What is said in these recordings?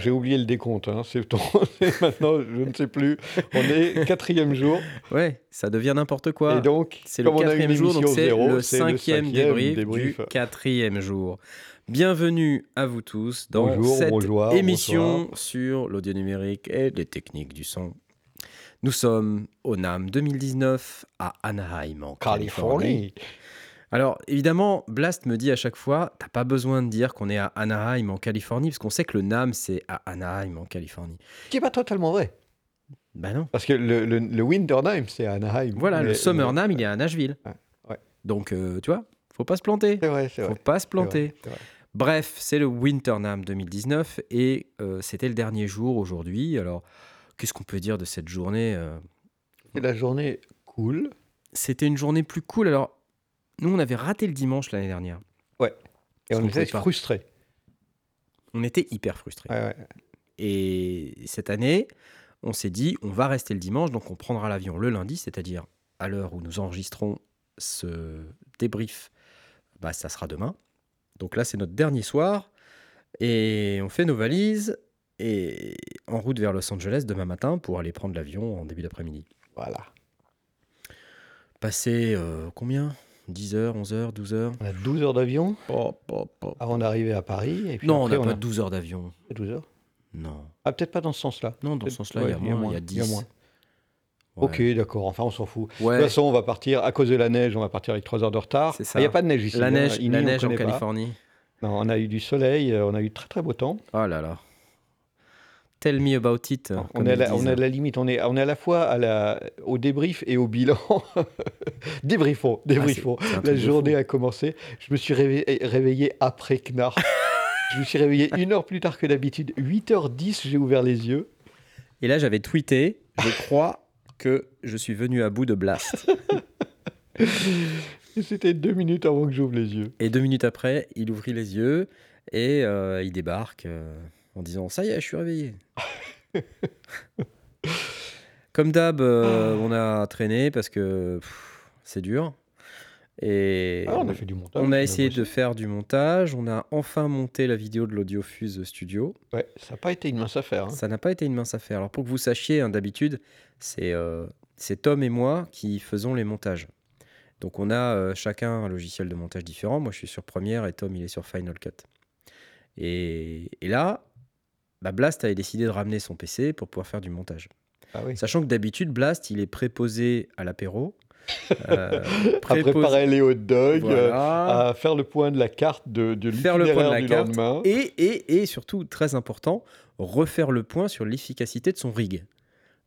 J'ai oublié le décompte. Hein. C'est maintenant, je ne sais plus. On est quatrième jour. Ouais, ça devient n'importe quoi. Et donc, C'est le quatrième jour, donc c'est le cinquième débrief, du quatrième jour. Bienvenue à vous tous dans Bonjour, cette bonjour, émission bonsoir. sur l'audio numérique et les techniques du son. Nous sommes au NAM 2019 à Anaheim, en Californie. Californie. Alors, évidemment, Blast me dit à chaque fois, t'as pas besoin de dire qu'on est à Anaheim, en Californie, parce qu'on sait que le NAM, c'est à Anaheim, en Californie. Ce qui n'est pas totalement vrai. Bah non. Parce que le, le, le Winternheim, c'est à Anaheim. Voilà, le Summer NAM, il est à Nashville. Ouais, ouais. Donc, euh, tu vois, faut pas se planter. C'est vrai, c'est Faut vrai. pas se c'est vrai, planter. c'est vrai. Bref, c'est le Winternam 2019 et euh, c'était le dernier jour aujourd'hui. Alors, qu'est-ce qu'on peut dire de cette journée euh, C'est la journée cool. C'était une journée plus cool. Alors, nous, on avait raté le dimanche l'année dernière. Et Parce on était frustrés. On était hyper frustrés. Ouais, ouais. Et cette année, on s'est dit, on va rester le dimanche, donc on prendra l'avion le lundi, c'est-à-dire à l'heure où nous enregistrons ce débrief, bah, ça sera demain. Donc là, c'est notre dernier soir, et on fait nos valises, et en route vers Los Angeles demain matin pour aller prendre l'avion en début d'après-midi. Voilà. Passer euh, combien? 10 heures, 11 heures, 12 heures On a 12 heures d'avion avant d'arriver à Paris. Et puis Non, on n'a pas a 12 heures d'avion. 12 heures. Non. Ah, peut-être pas dans ce sens-là. Non, dans ce sens-là, il y a ouais, moins, il y a 10. moins. Ouais. Ok, d'accord. Enfin, on s'en fout. De toute façon, on va partir, à cause de la neige, on va partir avec 3 heures de retard. Ça. Il n'y a pas de neige ici. La hein. neige, la neige en. Californie. Non, on a eu du soleil, euh, on a eu très très beau temps. Oh là là. Tell me about it. on, est à la, on est à la limite, on est, on est à la fois à la, au débrief et au bilan. débriefons, débriefons. Ah, truc la journée a commencé. Je me suis réveillé, réveillé après Knarf. je me suis réveillé une heure plus tard que d'habitude. 8h10, j'ai ouvert les yeux. Et là, j'avais tweeté Je crois que je suis venu à bout de Blast. C'était deux minutes avant que j'ouvre les yeux. et deux minutes après, il ouvrit les yeux et euh, il débarque euh, en disant Ça y est, je suis réveillé. Comme d'hab, euh, on a traîné parce que pff, c'est dur. Et Ah, on a fait du montage. on a essayé de faire du montage. On a enfin monté la vidéo de l'Audiofuse Studio. Ouais, ça n'a pas été une mince affaire. hein. Ça n'a pas été une mince affaire. Alors pour que vous sachiez, hein, d'habitude, c'est euh, c'est Tom et moi qui faisons les montages. Donc on a euh, chacun un logiciel de montage différent. Moi je suis sur Premiere et Tom il est sur Final Cut. Et, et là, bah, Blast avait décidé de ramener son PC pour pouvoir faire du montage. Ah oui. Sachant que d'habitude, Blast il est préposé à l'apéro. euh, À préposé- préparer les hot dogs, euh, à faire le point de la carte de, de Faire le point de la du carte. lendemain. Et, et, et surtout, très important, refaire le point sur l'efficacité de son rig.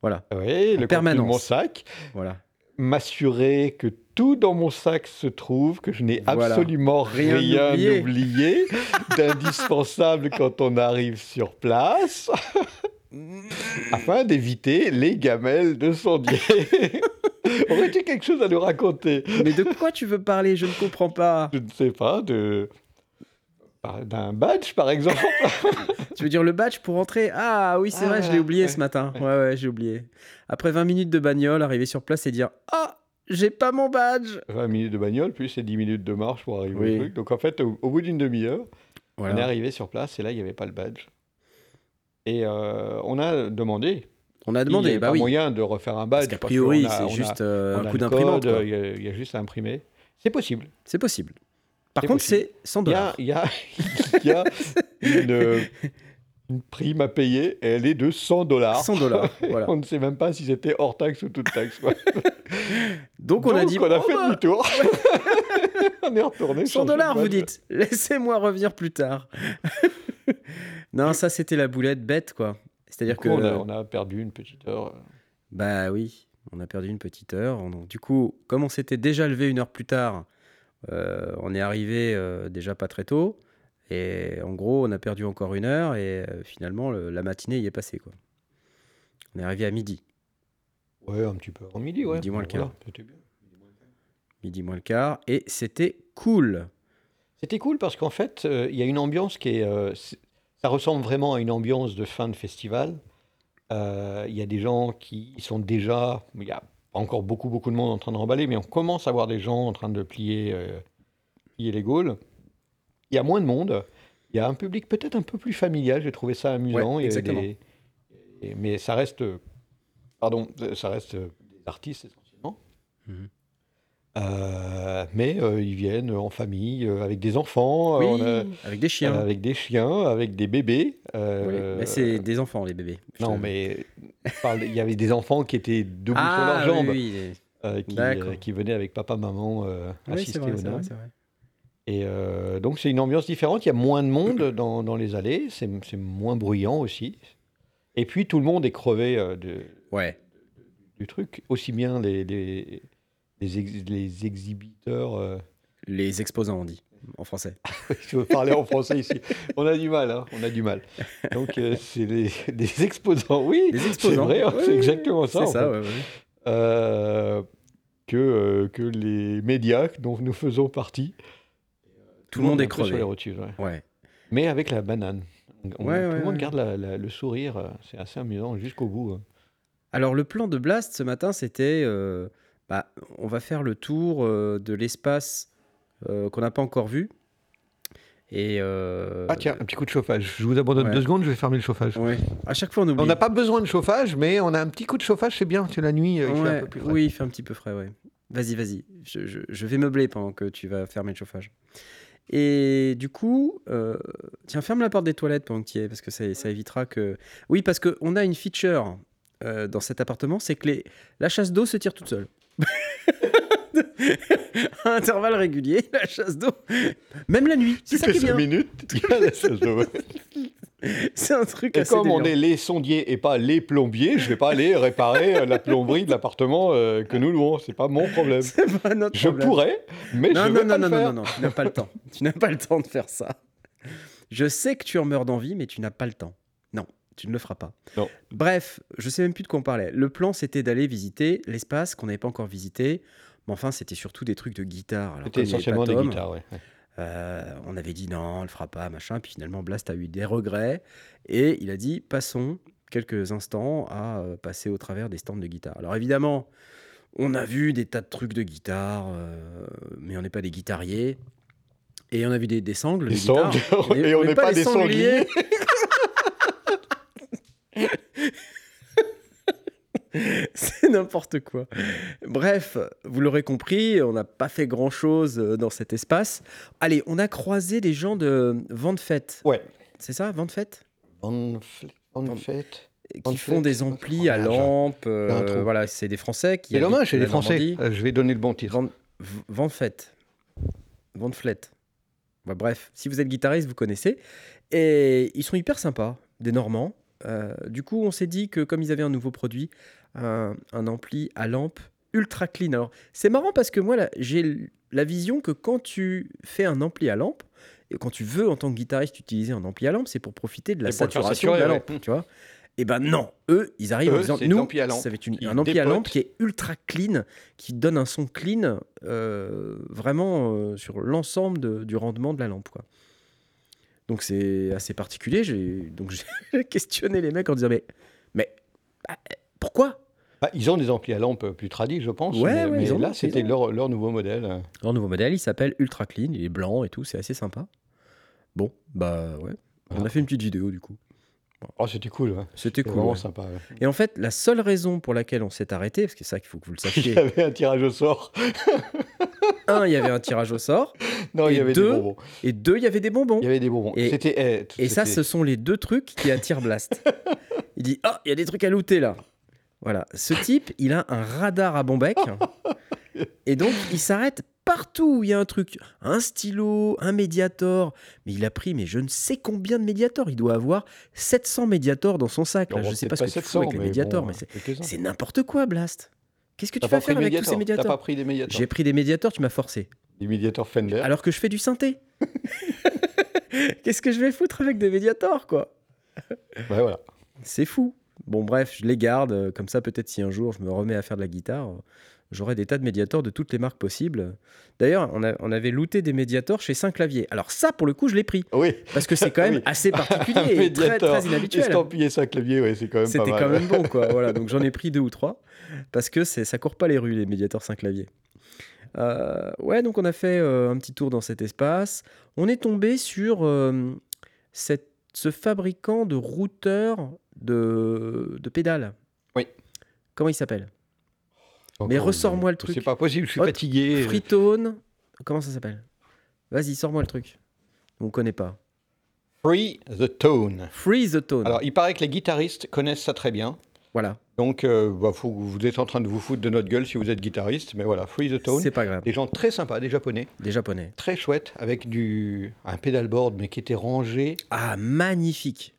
Voilà, Oui, en le permanence. mon sac. voilà. M'assurer que tout dans mon sac se trouve, que je n'ai Voilà. absolument Rien rien, oublié. oublié, d'indispensable quand on arrive sur place, afin d'éviter les gamelles de sondier. Aurais-tu quelque chose à nous raconter? Mais de quoi tu veux parler? Je ne comprends pas. Je ne sais pas, de... d'un badge par exemple. Tu veux dire le badge pour entrer? Ah oui, c'est Ah, vrai, je l'ai voilà, oublié ouais, ce matin. Ouais, ouais, j'ai oublié. Après 20 minutes de bagnole, arriver sur place et dire Ah, j'ai pas mon badge 20 minutes de bagnole, plus c'est 10 minutes de marche pour arriver Oui. au truc. Donc en fait, au, au bout d'une demi-heure, on est arrivé sur place et là, il n'y avait pas le badge. Et euh, on a demandé. On a Il demandé, avait bah pas oui. moyen de refaire un badge. Parce qu'a priori, c'est juste euh, un coup d'imprimante. Il y, il y a juste à imprimer. C'est possible. C'est possible. Par contre, c'est 100 Il y a, dollars. il y a, y a une, une prime à payer et elle est de 100 dollars. 100 dollars. Voilà. On ne sait même pas si c'était hors taxe ou toute taxe. quoi. Donc on a dit on a oh, fait bah, demi-tour. on est retourné. 100 changer de dollars, vous dites. Laissez-moi revenir plus tard. non, ça c'était la boulette bête, quoi. C'est-à-dire que. on, a, on a perdu une petite heure. Bah oui, on a perdu une petite heure. Du coup, comme on s'était déjà levé une heure plus tard, euh, on est arrivé euh, déjà pas très tôt. Et en gros, on a perdu encore une heure et euh, finalement, le- la matinée y est passée. Quoi. On est arrivé à midi, Ouais, un petit peu avant midi, ouais. Midi moins le Voilà, quart. c'était bien. midi moins le quart, et c'était cool. C'était cool parce qu'en fait, euh, il y a une ambiance qui est. euh, ça ressemble vraiment à une ambiance de fin de festival. Euh, Il y a des gens qui sont déjà. Il y a pas encore beaucoup, beaucoup de monde en train de remballer, mais on commence à voir des gens en train de plier, euh, plier les Gaules. Il y a moins de monde. Il y a un public peut-être un peu plus familial, j'ai trouvé ça amusant. Ouais, exactement. des- et- mais ça reste, euh, pardon, ça reste euh, des artistes essentiellement. Mhm. Euh, mais euh, ils viennent en famille, euh, avec des enfants, Oui, on a- avec des chiens. avec des chiens, avec des bébés. Oui, euh, mais c'est des enfants, les bébés. Je Non, te- mais je parle- il y avait des enfants qui étaient debout ah, sur leurs jambes, oui, euh, qui, D'accord. euh, qui venaient avec papa, maman euh, oui, assister c'est vrai, aux c'est vrai, dames. c'est vrai. Et euh, donc c'est une ambiance différente, il y a moins de monde dans, dans les allées, c'est c'est moins bruyant aussi. Et puis tout le monde est crevé euh, de, Ouais. du truc, aussi bien les, les, les, ex- les exhibiteurs. euh, Les exposants, on dit, en français. je veux parler en français ici. On a du mal, hein, on a du mal. Donc euh, c'est des, des exposants, oui, Les c'est exposants. vrai, hein, c'est ouais, exactement ça. C'est ça, ouais, ouais. Euh, que, que les médias dont nous faisons partie. Tout le monde est peu sur crevé. les rotules, ouais. Ouais. Mais avec la banane. On- Ouais, tout ouais, le monde garde la- la- le sourire, c'est assez amusant jusqu'au bout. hein. Alors, le plan de Blast ce matin, c'était euh, bah, on va faire le tour euh, de l'espace euh, qu'on n'a pas encore vu. Et. euh, Ah tiens, un petit coup de chauffage. Je vous abandonne Ouais. deux secondes, je vais fermer le chauffage. Ouais. À chaque fois, on oublie. On n'a pas besoin de chauffage, mais on a un petit coup de chauffage, c'est bien. C'est la nuit, il fait Ouais, un peu plus frais. Oui, il fait un petit peu frais, ouais. Vas-y, vas-y. Je, je- je vais meubler pendant que tu vas fermer le chauffage. Et du coup, euh, tiens, ferme la porte des toilettes pendant que tu y es, parce que ça, ça évitera que... Oui, parce qu'on a une feature euh, dans cet appartement, c'est que les, la chasse d'eau se tire toute seule. à intervalles réguliers, la chasse d'eau, même la nuit, c'est ça qui est bien. minutes, il y a la chasse d'eau. C'est un truc Et assez comme on est les sondiers et pas les plombiers, je vais pas aller réparer euh, la plomberie de l'appartement euh, que nous louons. C'est pas mon problème. C'est pas notre Je problème. pourrais, mais Non, je non, vais non, pas non, le non, faire. non, non, tu n'as pas le temps. Tu n'as pas le temps de faire ça. Je sais que tu en meurs d'envie, mais tu n'as pas le temps. Tu ne le feras pas. Non. Bref, je sais même plus de quoi on parlait. Le plan, c'était d'aller visiter l'espace qu'on n'avait pas encore visité. Mais enfin, c'était surtout des trucs de guitare. C'était essentiellement des guitares, ouais. ouais. euh, on avait dit non, on le fera pas, machin. Puis finalement, Blast a eu des regrets. Et il a dit passons quelques instants à euh, passer au travers des stands de guitare. Alors évidemment, on a vu des tas de trucs de guitare, euh, mais on n'est pas des guitariers. Et on a vu des, des sangles Des sangles, et on n'est pas des sangliers. C'est n'importe quoi. Bref, vous l'aurez compris, on n'a pas fait grand-chose euh, dans cet espace. Allez, on a croisé des gens de Vente Fête. Ouais. C'est ça, Vente Fête? Bonne- fête. Qui font des amplis à Oh, j'ai- lampe. euh, voilà, c'est des Français qui. C'est dommage, c'est des Français. Normandie. Euh, Je vais donner le bon titre. Vente, v- Vente Fête. Vente Flette. Bah, bref, si vous êtes guitariste, vous connaissez. Et ils sont hyper sympas, des Normands. Euh, du coup, on s'est dit que comme ils avaient un nouveau produit, un, un ampli à lampe ultra clean. Alors, c'est marrant parce que moi, j'ai la vision que quand tu fais un ampli à lampe, et quand tu veux, en tant que guitariste, utiliser un ampli à lampe, c'est pour profiter de la saturation de la lampe, ouais. tu vois. Et ben non, eux, ils arrivent en Eux, disant, c'est nous, l'ampli à lampe ça va être une- un ampli à lampe qui est ultra clean, qui donne un son clean euh, vraiment euh, sur l'ensemble du rendement de la lampe. Quoi. Donc c'est assez particulier. J'ai donc j'ai questionné les mecs en disant mais mais bah, pourquoi? Bah, ils ont des amplis à lampe plus tradis, je pense. Ouais, mais ouais, mais ils en ont, là, c'était leur, leur nouveau modèle. Leur nouveau modèle, il s'appelle Ultra Clean, il est blanc et tout, c'est assez sympa. Bon, bah ouais. On Ah. a fait une petite vidéo du coup. Oh, c'était cool. ouais. C'était cool. vraiment ouais. sympa. ouais. Et en fait, la seule raison pour laquelle on s'est arrêté, parce que c'est ça qu'il faut que vous le Il sachiez, y avait un tirage au sort. un, il y avait un tirage au sort, Non, il y avait deux, des bonbons. et deux, il y avait des bonbons. Il y avait des bonbons. Et- C'était. eh, Et ça, ce sont les deux trucs qui attirent Blast. il dit Ah, il y a des trucs à looter là. Voilà. Ce type, il a un radar à bon bec. et donc, il s'arrête partout où il y a un truc. Un stylo, un médiator. Mais il a pris, mais je ne sais combien de médiators. Il doit avoir 700 médiators dans son sac. Là. Bon, Je sais peut-être pas ce que tu fous avec les mais médiators, bon, mais c'est- n'importe quoi, Blast. Qu'est-ce que tu vas faire avec tous ces pas pris des médiators J'ai pris des médiators, tu m'as forcé. Des médiators Fender. Alors que je fais du synthé. Qu'est-ce que je vais foutre avec des médiators, quoi? Ouais, voilà. C'est fou. Bon, bref, je les garde. Comme ça, peut-être si un jour je me remets à faire de la guitare, euh, j'aurai des tas de médiators de toutes les marques possibles. D'ailleurs, on, avait looté des médiators chez Saint-Clavier. Alors, ça, pour le coup, je l'ai pris. Oui. Parce que c'est quand même Oui. assez particulier et très, inhabituel. Estampillé ça clavier, ouais, c'est quand même C'était quand même bon, quoi. Voilà, donc j'en ai pris deux ou trois. Parce que ça court pas les rues, les médiators Saint-Clavier. Euh, ouais, donc on a fait euh, un petit tour dans cet espace. On est tombé sur euh, cette- ce fabricant de routeurs de, de pédales. Oui. Comment il s'appelle? Mais ressors-moi le C'est truc. pas possible, je suis Hot fatigué. Freetone. Comment ça s'appelle? Vas-y, sors-moi le truc. On connaît pas. Free the Tone. Free the Tone. Alors, il paraît que les guitaristes connaissent ça très bien. voilà. Donc, euh, bah, faut- vous êtes en train de vous foutre de notre gueule si vous êtes guitariste. Mais voilà, Free the Tone. C'est pas grave. Des gens très sympas, des japonais, Des japonais. très chouettes, avec du un pedalboard, mais qui était rangé. Ah, magnifique.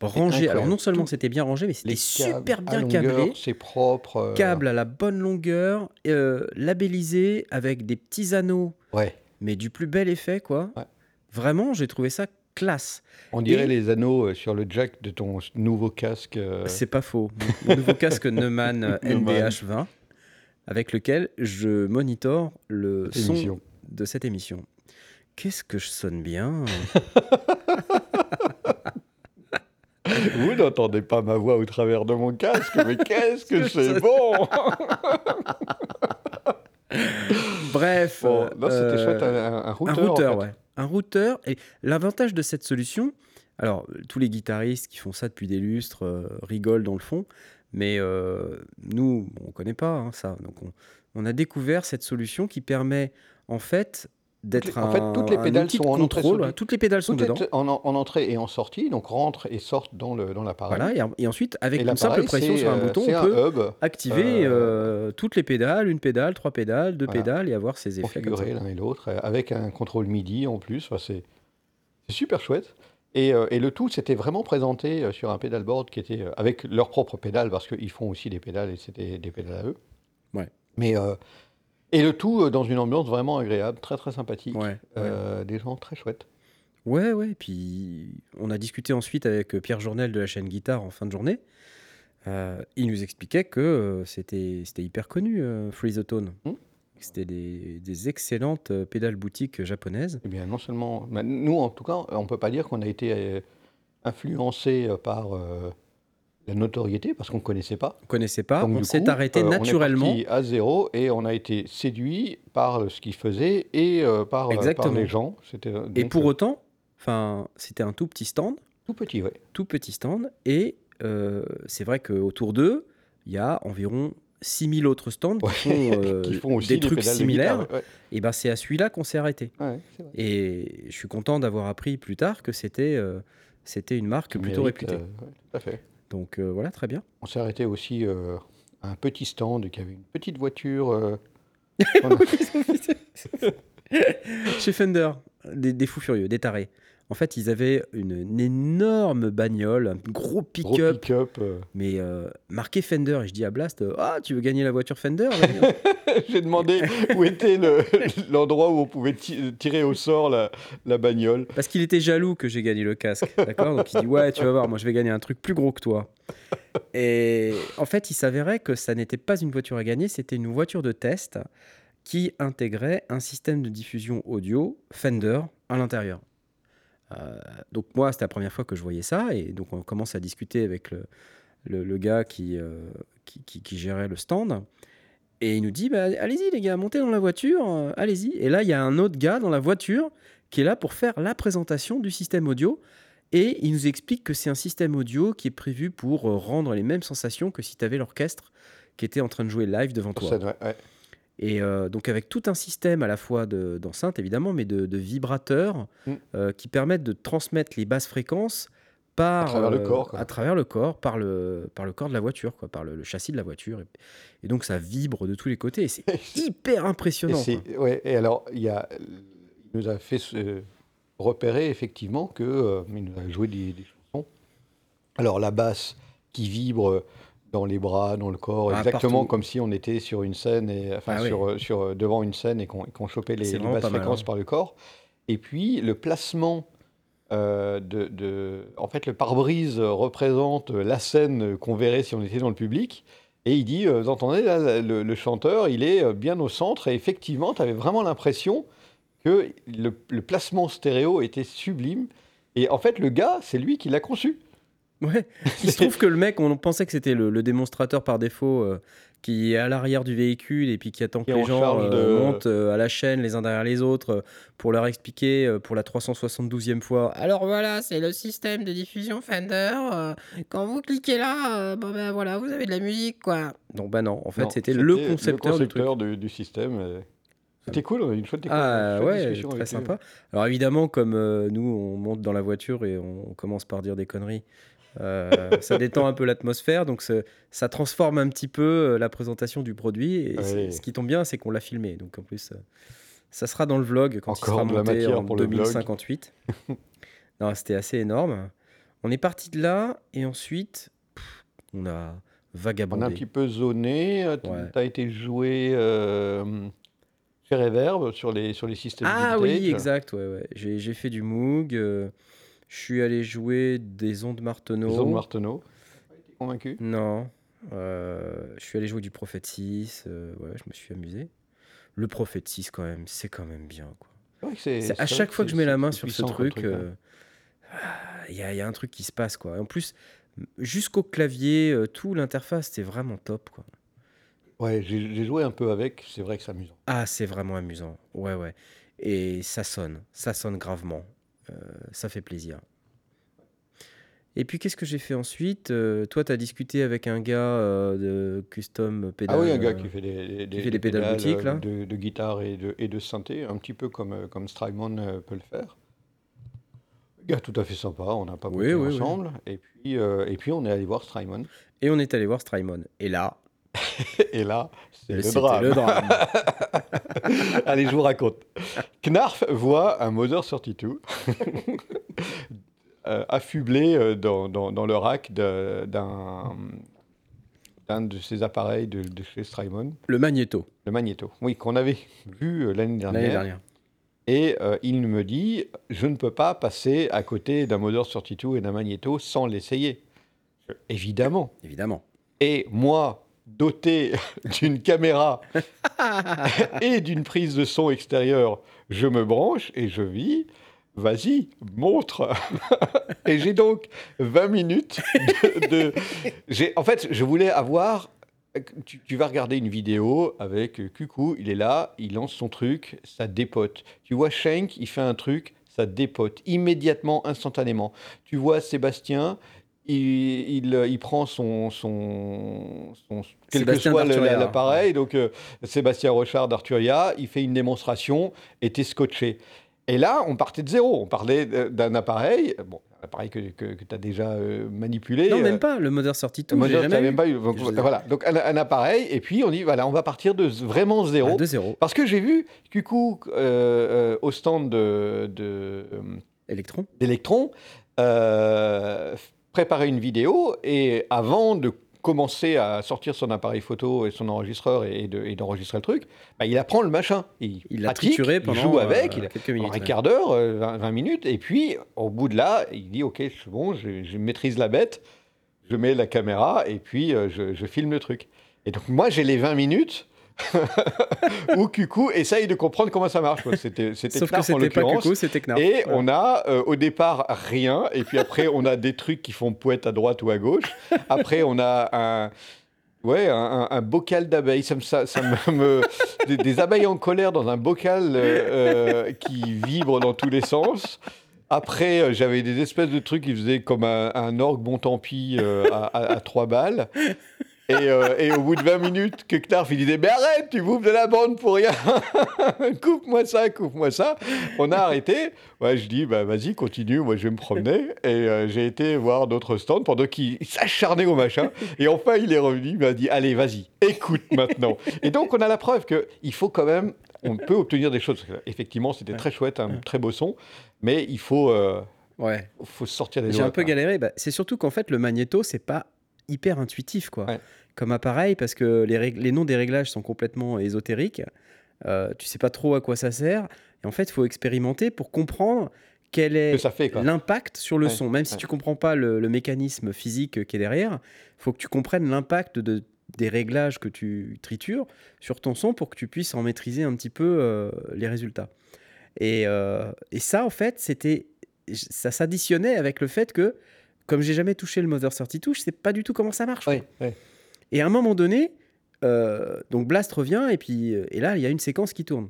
Rangé. Alors non seulement c'était bien rangé, mais c'était super bien câblé. C'est propre. euh, Câble à la bonne longueur, euh, labellisé avec des petits anneaux, Ouais. mais du plus bel effet, quoi. Ouais. Vraiment, j'ai trouvé ça classe. On dirait Et- les anneaux euh, sur le jack de ton nouveau casque. euh, C'est pas faux. Mon nouveau casque Neumann euh, Neumann. NBH20, avec lequel je monitore le son émission. de cette émission. Qu'est-ce que je sonne bien Vous n'entendez pas ma voix au travers de mon casque, mais qu'est-ce que c'est bon Bref, Bon, euh, non, C'était chouette, un, un un routeur. en routeur, fait. ouais. Un routeur. Et l'avantage de cette solution, alors tous les guitaristes qui font ça depuis des lustres euh, rigolent dans le fond, mais euh, nous, on connaît pas hein, ça. Donc on, on a découvert cette solution qui permet en fait d'être en fait, un, toutes les pédales sont en entrée contrôle. ouais. Toutes les pédales sont dedans. en, en entrée et en sortie, donc rentre et sortent dans le dans l'appareil. Voilà, et, et ensuite, avec Et une simple pression sur un euh, bouton, on un peut hub activer euh, euh, toutes les pédales, une pédale, trois pédales, deux Voilà. pédales, et avoir ces effets configuré l'un et l'autre, avec un contrôle MIDI en plus. C'est super chouette. Et, et le tout, c'était vraiment présenté sur un pedalboard qui était avec leurs propres pédales, parce qu'ils font aussi des pédales et c'était des pédales à eux. Ouais. Mais, euh, et le tout euh, dans une ambiance vraiment agréable, très très sympathique. Ouais, ouais. Euh, Des gens très chouettes. Ouais, ouais. Puis on a discuté ensuite avec euh, Pierre Journel de la chaîne Guitare en fin de journée. Euh, il nous expliquait que c'était hyper connu, euh, Free the Tone. Hmm. C'était des, des excellentes pédales boutiques japonaises. Eh bien, non seulement. nous, en tout cas, on ne peut pas dire qu'on a été influencé par euh, la notoriété, parce qu'on ne connaissait pas. On connaissait pas, Donc, on s'est arrêté euh, on est naturellement. parti à zéro et on a été séduit par ce qu'ils faisaient et euh, par, euh, les gens. Euh, Et donc, pour euh, autant, c'était un tout petit stand, tout petit, ouais. tout petit stand, et euh, c'est vrai qu'autour d'eux, il y a environ 6000 autres stands qui font, euh, qui font aussi des trucs de similaires. guitare, ouais. Et ben c'est à celui-là qu'on s'est arrêté. Ouais, ouais, c'est vrai. Et je suis content d'avoir appris plus tard que c'était euh, c'était une marque plutôt réputée. euh, tout à fait. Donc euh, voilà, très bien. On s'est arrêté aussi euh, à un petit stand qui avait une petite voiture. euh, Chez Fender, des, des fous furieux, des tarés. En fait, ils avaient une, une énorme bagnole, un gros pick-up, pick-up. euh. mais euh, marqué Fender. Et je dis à Blast, euh, ah, tu veux gagner la voiture Fender? J'ai demandé où était le- l'endroit où on pouvait ti- tirer au sort la, la bagnole. Parce qu'il était jaloux que j'ai gagné le casque, d'accord? Donc il dit ouais, tu vas voir, moi je vais gagner un truc plus gros que toi. Et en fait, il s'avérait que ça n'était pas une voiture à gagner, c'était une voiture de test qui intégrait un système de diffusion audio Fender à l'intérieur. Euh, donc moi, c'était la première fois que je voyais ça, et donc on commence à discuter avec le, le, le gars qui, euh, qui, qui- qui gérait le stand. Et il nous dit, bah, allez-y les gars, montez dans la voiture, euh, allez-y. Et là, il y a un autre gars dans la voiture qui est là pour faire la présentation du système audio. Et il nous explique que c'est un système audio qui est prévu pour rendre les mêmes sensations que si tu avais l'orchestre qui était en train de jouer live devant toi. Ouais. Et euh, donc avec tout un système à la fois de- d'enceintes évidemment, mais de, de vibrateurs Mm. euh, qui permettent de transmettre les basses fréquences par À travers le euh, corps, quoi. à travers le corps, par le par le corps de la voiture, quoi, par le, le châssis de la voiture. Et, et donc ça vibre de tous les côtés. Et c'est hyper Et, impressionnant. quoi. ouais, et alors, il, y a, il nous a fait se- repérer effectivement que il nous a joué des, des chansons. Alors, la basse qui vibre dans les bras, dans le corps, Ah, exactement partout. comme si on était sur une scène, et, enfin, Ah sur, euh, sur, euh, devant une scène et qu'on qu'on chopait les, basses mal, fréquences ouais. par le corps. Et puis, le placement. euh, de, de- en fait, le pare-brise représente la scène qu'on verrait si on était dans le public. Et il dit, euh, vous entendez, là, le, le chanteur, il est bien au centre. Et effectivement, tu avais vraiment l'impression que le, le placement stéréo était sublime. Et en fait, le gars, c'est lui qui l'a conçu. Ouais. Il se trouve que le mec, on pensait que c'était le, le démonstrateur par défaut euh, qui est à l'arrière du véhicule et puis qui attend que les en gens euh, de- montent euh, à la chaîne les uns derrière les autres euh, pour leur expliquer euh, pour la 372e fois. Alors voilà, c'est le système de diffusion Fender. euh, quand vous cliquez là, euh, bon ben voilà, vous avez de la musique quoi. Donc bah non, en fait Non, c'était le concepteur, du truc. concepteur du, du système. euh. C'était cool, on a eu une chouette Ah chouette ouais, très sympa. Alors évidemment, comme euh, nous, on monte dans la voiture et on commence par dire des conneries, ça détend un peu l'atmosphère, donc ça, transforme un petit peu euh, la présentation du produit. Et ce qui tombe bien, c'est qu'on l'a filmé. Donc en plus, euh, ça sera dans le vlog quand Encore il sera monté en pour le vlog. 2058. non, c'était assez énorme. On est parti de là et ensuite, pff, on a On a un vagabondé. petit peu zoné. euh, Tu Ouais. as été joué euh, chez Reverb sur les, sur les systèmes Ah oui, exact. Ouais, ouais. J'ai j'ai fait du Moog. euh, je suis allé jouer des ondes Marteneau. Zone Marteneau. Convaincu Non. euh, je suis allé jouer du Prophet 6. euh, ouais, je me suis amusé. Le Prophet 6, quand même, c'est quand même bien. Quoi. Que c'est- à chaque que fois que je mets la main sur ce truc, hein. euh, ah, il y, a, il y a un truc qui se passe. Quoi. Et en plus, jusqu'au clavier, euh, tout, l'interface, c'est vraiment top. Quoi. Ouais, j'ai j'ai joué un peu avec, c'est vrai que c'est amusant. Ah, c'est vraiment amusant. Ouais, ouais. Et ça sonne. Ça sonne gravement. Euh, ça fait plaisir. Et puis, qu'est-ce que j'ai fait ensuite Euh, Toi, tu as discuté avec un gars euh, de Custom Pédale. Ah oui, un gars qui fait des, des, pédales boutiques, là. de, de guitare et de, et de synthé, un petit peu comme, comme Strymon peut le faire. Gars tout à fait sympa, on n'a pas bossé oui, oui. ensemble. Et, puis, euh, et puis on est allé voir Strymon. Et on est allé voir Strymon. Et là, Et là, c'est le c'était drame. le drame. Allez, je vous raconte. Knarf voit un Mother 32 euh, affublé euh, dans, dans, dans le rack d'un d'un de ces appareils de, de chez Strymon, le magnéto, le magnéto. Oui, qu'on avait vu euh, l'année dernière. l'année dernière. Et euh, il me dit, je ne peux pas passer à côté d'un Mother 32 et d'un magnéto sans l'essayer. Évidemment. Évidemment. Et moi, doté d'une caméra et d'une prise de son extérieure, je me branche et je vis. Vas-y, montre. et j'ai donc 20 minutes de. En fait, je voulais avoir. Tu, tu vas regarder une vidéo avec euh, Cucou, il est là, il lance son truc, ça dépote. Tu vois Shank, il fait un truc, ça dépote immédiatement, instantanément. Tu vois Sébastien, il, il, euh, il prend son, son, son- quel que soit le- l'appareil, donc euh, Sébastien Rochard d'Arturia, il fait une démonstration et t'es scotché. Et là, on partait de zéro. On parlait euh, d'un appareil, bon, un appareil que, que, tu as déjà euh, manipulé. Non, euh, même pas. Le Mother sorti tout. je jamais eu. même pas eu. Donc, voilà, donc un, un appareil, et puis on dit, voilà, on va partir de vraiment zéro. Ah, de zéro. Parce que j'ai vu Cucou euh, euh, au stand de, de, euh, Electron. d'Electron euh, préparer une vidéo et avant de commencer à sortir son appareil photo et son enregistreur et, de- et d'enregistrer le truc, bah, il apprend le machin. Il, Il l'a pratique, trituré il pendant joue avec, euh, il, quelques minutes. un ouais. quart d'heure, euh, 20, 20 minutes, et puis au bout de là, il dit ok, c'est bon, je, je maîtrise la bête, je mets la caméra et puis euh, je, je filme le truc. Et donc moi j'ai les 20 minutes où Cucou essaye de comprendre comment ça marche. C'était Sauf que Knarf en c'était pas c'était Knarf. Et on a euh, au départ rien, et puis après on a des trucs qui font poète à droite ou à gauche. Après on a un, ouais, un, bocal d'abeilles, ça me, ça, ça me, me- des, des abeilles en colère dans un bocal euh, euh, qui vibre dans tous les sens. Après, euh, j'avais des espèces de trucs qui faisaient comme un, un orgue bon tant pis euh, à, à- à trois balles. Et, euh, et au bout de 20 minutes, que Knarf, il disait Mais arrête, tu bouffes de la bande pour rien Coupe-moi ça, coupe-moi ça On a arrêté. Ouais, je dis Bah vas-y, continue, moi je vais me promener. Et euh, j'ai été voir d'autres stands pendant qu'il s'acharnait au machin. Et enfin, il est revenu, il m'a dit Allez, vas-y, écoute maintenant. Et donc, on a la preuve qu'il faut quand même, on peut obtenir des choses. Effectivement, c'était très chouette, un très beau son. Mais il faut, euh, Ouais. faut sortir des J'ai un peu galéré. Bah, c'est surtout qu'en fait, le magnéto, c'est pas hyper intuitif, quoi. Ouais. Comme appareil, parce que les, rég- les noms des réglages sont complètement ésotériques. Euh, tu sais pas trop à quoi ça sert. Et en fait, il faut expérimenter pour comprendre quel Que est l'impact sur le Ouais, son. Même si tu comprends pas le, le mécanisme physique qui est derrière, il faut que tu comprennes l'impact de, des réglages que tu tritures sur ton son pour que tu puisses en maîtriser un petit peu euh, les résultats. Et, euh, et ça, en fait, c'était, ça s'additionnait avec le fait que comme j'ai jamais touché le Mother 32, je sais pas du tout comment ça marche. quoi. Ouais, ouais. Et à un moment donné, euh, donc Blast revient et puis euh, et là il y a une séquence qui tourne.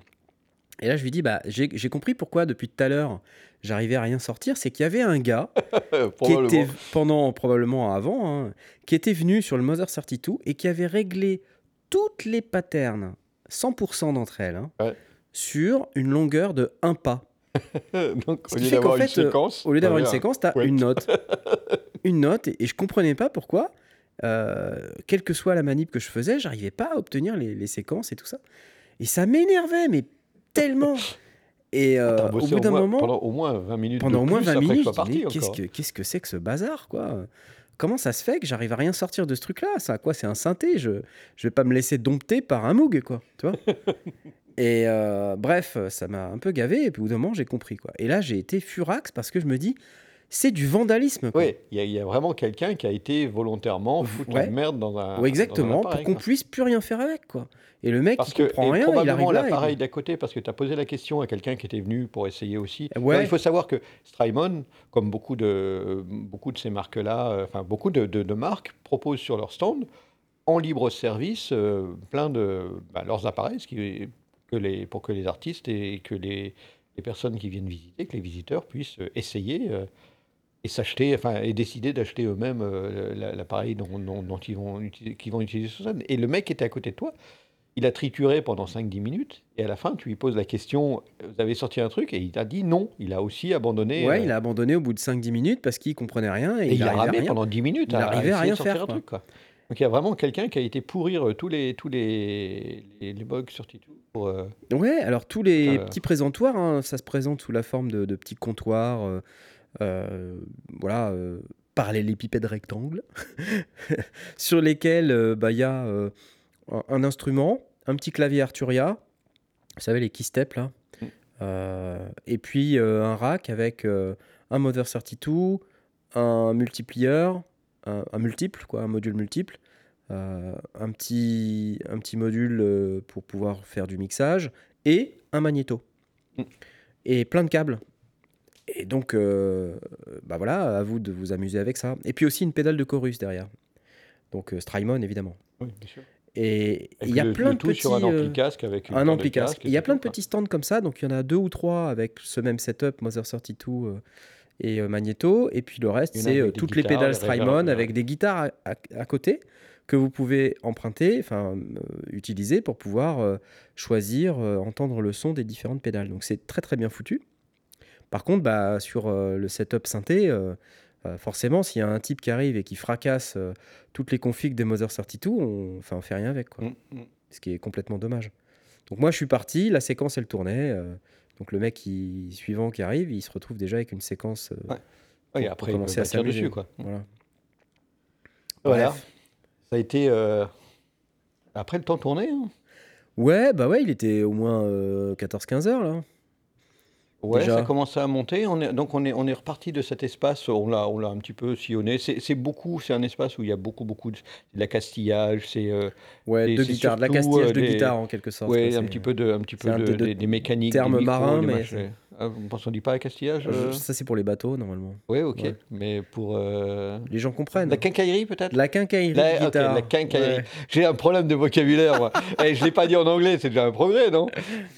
Et là je lui dis bah j'ai compris pourquoi depuis tout à l'heure j'arrivais à rien sortir, c'est qu'il y avait un gars qui Probablement. était pendant probablement avant, hein, qui était venu sur le Mother 32 et qui avait réglé toutes les patterns, 100% d'entre elles, hein, Ouais. sur une longueur de un pas. Donc, au lieu d'avoir une euh, séquence, Au lieu d'avoir une t'avais un- séquence, tu as ouais. une note. une note, et, et je comprenais pas pourquoi, euh, quelle que soit la manip que je faisais, j'arrivais pas à obtenir les, les séquences et tout ça. Et ça m'énervait, mais tellement. Et euh, T'as au bout d'un moment, Pendant au moins 20 minutes. pendant au moins plus 20 après que je minutes, que qu'est-ce que c'est que ce bazar, quoi? Comment ça se fait que j'arrive à rien sortir de ce truc-là? Ça, quoi C'est un synthé. Je je vais pas me laisser dompter par un Moog, quoi. Tu vois? Et euh, bref, ça m'a un peu gavé. Et puis au bout d'un moment, j'ai compris, quoi. Et là, j'ai été furax parce que je me dis, c'est du vandalisme. Quoi. Oui, il y, a- il y a vraiment quelqu'un qui a été volontairement foutre Ouais. la merde dans un. Ouais, exactement, dans un pour qu'on puisse plus rien faire avec, quoi. Et le mec, Parce il que comprend rien, il probablement l'appareil d'à côté, parce que tu as posé la question à quelqu'un qui était venu pour essayer aussi. Ouais. Il faut savoir que Strymon, comme beaucoup de, beaucoup de ces marques-là, euh, enfin beaucoup de, de- de marques, proposent sur leur stand, en libre service, euh, plein de bah, leurs appareils, ce qui, que les, pour que les artistes et que les, les personnes qui viennent visiter, que les visiteurs puissent euh, essayer euh, et s'acheter, enfin, et décider d'acheter eux-mêmes euh, la- l'appareil dont, dont- dont ils vont, qu'ils vont utiliser sur scène. Et le mec était à côté de toi, il a trituré pendant 5-10 minutes, et à la fin, tu lui poses la question Vous avez sorti un truc Et il t'a dit non. Il a aussi abandonné. Ouais, euh, il a abandonné au bout de 5-10 minutes parce qu'il comprenait rien et, et il, a ramé pendant 10 minutes Il à, arrivait à rien faire, un truc. Quoi. Donc il y a vraiment quelqu'un qui a été pourrir euh, tous les, tous les, les, les bugs sur Titou. Pour, euh, Ouais, alors tous les euh. petits présentoirs, hein, ça se présente sous la forme de, de petits comptoirs, euh, euh, voilà, parallélépipèdes rectangles, sur lesquels bah, il y a un, instrument, un petit clavier Arturia, vous savez les keystep là, Mm. et puis un rack avec un Mother 32, un multiplier, un, un multiple, quoi, un module multiple, euh, un, petit, un petit module euh, pour pouvoir faire du mixage et un magnéto. Mm. Et plein de câbles. Et donc, euh, bah voilà, à vous de vous amuser avec ça. Et puis aussi une pédale de chorus derrière. Donc euh, Strymon, évidemment. oui, bien sûr. Et il y a le- plein le de petits... sur un ampli casque avec une un ampli casque. Il y a plein de petits stands comme ça, donc il y en a deux ou trois avec ce même setup, Mother 32 euh, et euh, Magneto, et puis le reste, c'est euh, toutes les pédales Strymon avec des guitares à, à- à côté que vous pouvez emprunter, enfin euh, utiliser pour pouvoir euh, choisir, euh, entendre le son des différentes pédales. Donc c'est très très bien foutu. Par contre, bah, sur le setup synthé, forcément, s'il y a un type qui arrive et qui fracasse toutes les configs des Mother 32, on, enfin, on fait rien avec. Quoi Mm, mm. ce qui est complètement dommage. Donc moi je suis parti, la séquence elle tournait, donc le mec qui, suivant qui arrive, il se retrouve déjà avec une séquence. euh, Ouais. Pour après, il commencer peut à s'amuser. dessus. Quoi. Voilà. Voilà. Bref. Ça a été. euh, Après le temps tourné. hein? Ouais, bah ouais, il était au moins euh, 14-15 heures là. Ouais, Déjà. ça commençait à monter. On est, donc on est, on est reparti de cet espace. On l'a, on l'a un petit peu sillonné. C'est, beaucoup. C'est un espace où il y a beaucoup, beaucoup de, de l'accastillage. C'est, euh, Ouais, de guitare, de la surtout, castillage de guitare en quelque sorte. ouais, un petit peu de, un petit peu un de, des des, mécaniques, termes marins, mais. Ah, vous pensez on dit pas accastillage Euh, Ça c'est pour les bateaux normalement. Ouais, ok. ouais. Mais pour euh, Les gens comprennent. la quincaillerie peut-être? La quincaillerie La- de quincaillerie. Ouais. J'ai un problème de vocabulaire. moi. Eh, je l'ai pas dit en anglais. C'est déjà un progrès, non?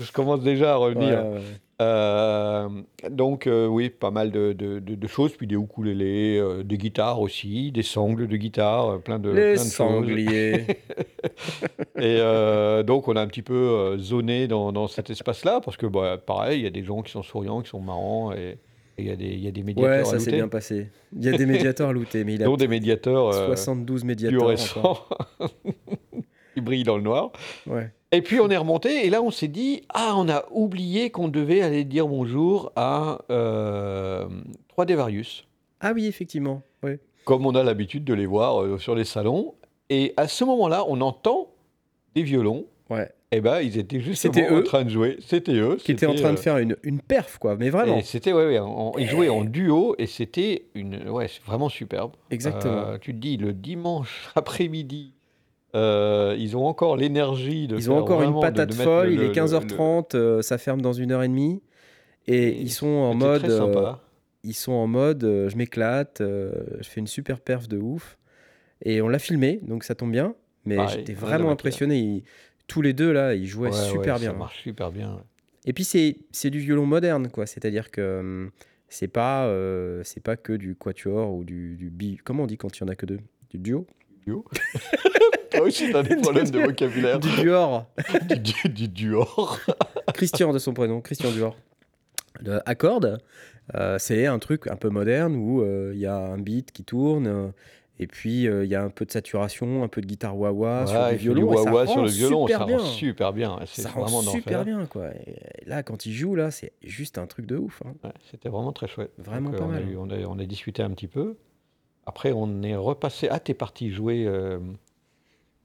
Je commence déjà à revenir. Ouais. Euh, donc euh, oui, pas mal de, de- de- de choses, puis des ukulélés, des guitares aussi, des sangles de guitare, plein de, Les plein de choses. sangliers. Et euh, donc on a un petit peu euh, zoné dans, dans cet espace-là, parce que bah, pareil, il y a des gens qui sont souriants, qui sont marrants, et il y, a des- il y a des médiateurs ouais, à ça s'est bien passé. Il y a des médiateurs à looter, mais il a dont des médiateurs euh, 72 plus médiateurs. qui brillent dans le noir. Ouais. Et puis on est remonté, et là on s'est dit, ah, on a oublié qu'on devait aller dire bonjour à euh, 3D Varius. Ah oui, effectivement. Ouais. comme on a l'habitude de les voir euh, sur les salons. Et à ce moment-là, on entend des violons. Ouais. Et ben, ils étaient justement C'était en eux train de jouer. C'était eux. Qui était en train de euh, faire une, une perf, quoi. Mais vraiment. C'était ouais, ouais, ils jouaient en duo et c'était une ouais, c'est vraiment superbe. Exactement. Euh, tu te dis le dimanche après-midi, euh, ils ont encore l'énergie de. Ils ont encore une de- patate de folle. le- il est le- 15h30, euh, ça ferme dans une heure et demie. Et Et ils sont en mode. très sympa. ils sont en mode je m'éclate, je fais une super perf de ouf. Et on l'a filmé, donc ça tombe bien. Mais j'étais vraiment impressionné. Ils- tous les deux, là, ils jouaient Ouais, super ouais, bien. Ça marche super bien. Et puis c'est du violon moderne, quoi. C'est-à-dire que hum, c'est pas, euh, c'est pas que du quatuor ou du, du bi. Comment on dit quand il y en a que deux? Du duo? Duo. Toi aussi, t'as des problèmes de vocabulaire. Du duor du, du, du Duor. Christian de son prénom, Christian Duor. Le Accord, euh, c'est un truc un peu moderne où euh, il y a un beat qui tourne. Et puis euh, il y a un peu de saturation, un peu de guitare wah-wah sur le fait violon. ça wah-wah sur rend le violon, super ça bien. rend super bien. ouais, C'est Ça rend vraiment super bien, quoi. Et là, quand il joue, là, c'est juste un truc de ouf. hein. Ouais, C'était vraiment très chouette. Vraiment Donc, pas on, mal. a eu- on, a, on a discuté un petit peu. Après, on est repassé. Ah, t'es parti jouer euh,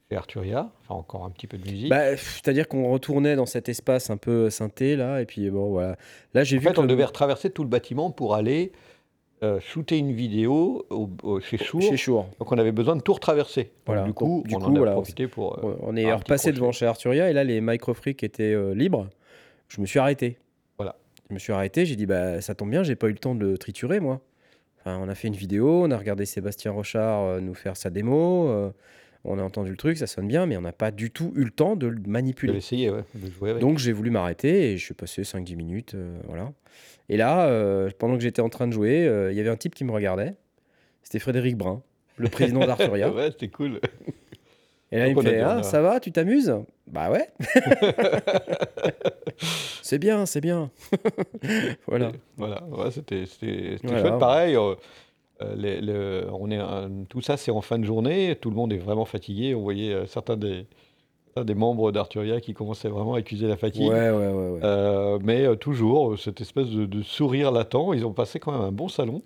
chez Arturia. Enfin, encore un petit peu de musique. Bah, C'est-à-dire qu'on retournait dans cet espace un peu synthé, là, et puis bon, voilà. Là, j'ai en vu fait, que on le- devait retraverser tout le bâtiment pour aller euh, shooter une vidéo au- au- chez Chour. chez Chour. Donc, on avait besoin de tout retraverser. Donc, Voilà. Du coup, Donc, du on coup, en a voilà, profité pour. euh, On est un petit repassé devant chez Arturia, et là, les microfreaks étaient euh, libres. Je me suis arrêté. Voilà. Je me suis arrêté, j'ai dit, bah, ça tombe bien, j'ai pas eu le temps de le triturer, moi. Enfin, on a fait une vidéo, on a regardé Sébastien Rochard euh, nous faire sa démo, euh, on a entendu le truc, ça sonne bien, mais on n'a pas du tout eu le temps de le manipuler. l'essayer, ouais, de jouer avec. Donc j'ai voulu m'arrêter et je suis passé 5-10 minutes. euh, voilà. Et là, euh, pendant que j'étais en train de jouer, euh, il y avait un type qui me regardait. C'était Frédéric Brun, le président d'Arturia. ouais, c'était cool. Et là, il me fait Ah, ça va, tu t'amuses? Bah ouais. c'est bien, c'est bien. voilà. Voilà, ouais, c'était Voilà. chouette. Pareil, euh, les- on est, un- tout ça, c'est en fin de journée. Tout le monde est vraiment fatigué. On voyait euh, certains des, membres d'Arturia qui commençaient vraiment à accuser la fatigue. ouais, ouais. ouais. Euh, mais toujours, cette espèce de, de sourire latent. Ils ont passé quand même un bon salon,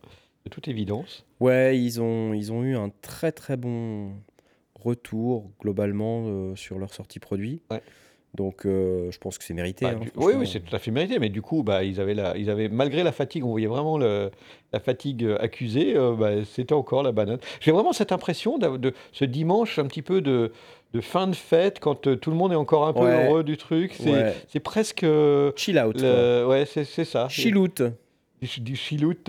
de toute évidence. Ouais, ils ont, ils ont eu un très très bon retour globalement euh, sur leur sortie produit. Ouais. Donc euh, je pense que c'est mérité. Bah, hein, du- oui, oui, c'est tout à fait mérité. Mais du coup, bah, ils avaient la, ils avaient, malgré la fatigue, on voyait vraiment le- la fatigue euh, accusée. euh, bah, c'était encore la banane. J'ai vraiment cette impression de, ce dimanche, un petit peu de, de fin de fête, quand euh, tout le monde est encore un peu Ouais. heureux du truc. C'est Ouais. presque. Chill out. le- ouais, c'est ça. Chillout. Du, du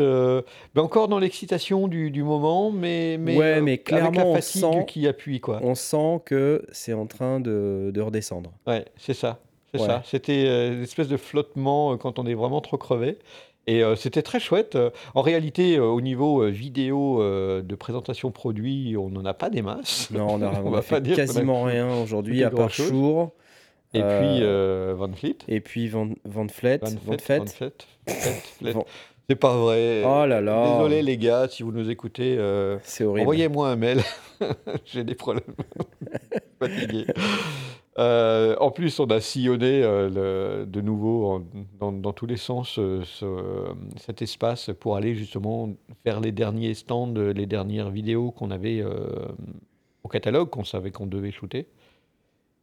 euh, mais encore dans l'excitation du, du moment, mais, mais, Ouais, euh, avec clairement, la on fatigue sent- qui appuie. Quoi. On sent que c'est en train de, de redescendre. Ouais, c'est ça. C'est Ouais. ça. C'était euh, une espèce de flottement euh, quand on est vraiment trop crevé. Et c'était très chouette. En réalité, au niveau vidéo de présentation produit, on n'en a pas des masses. Non, on a, On on va a pas fait dire qu'on a quasiment rien aujourd'hui, à part. Chour. Et Euh, puis euh, Van Fleet. Et puis Van, Van Fleet. Van Van Fleet. Van C'est pas vrai. Oh là là. Désolé les gars, si vous nous écoutez. euh. Envoyez-moi un mail. J'ai des problèmes. Fatigué. Euh, en plus, on a sillonné le- de nouveau en- dans, dans tous les sens ce- cet espace pour aller justement faire les derniers stands, les dernières vidéos qu'on avait au catalogue, qu'on savait qu'on devait shooter.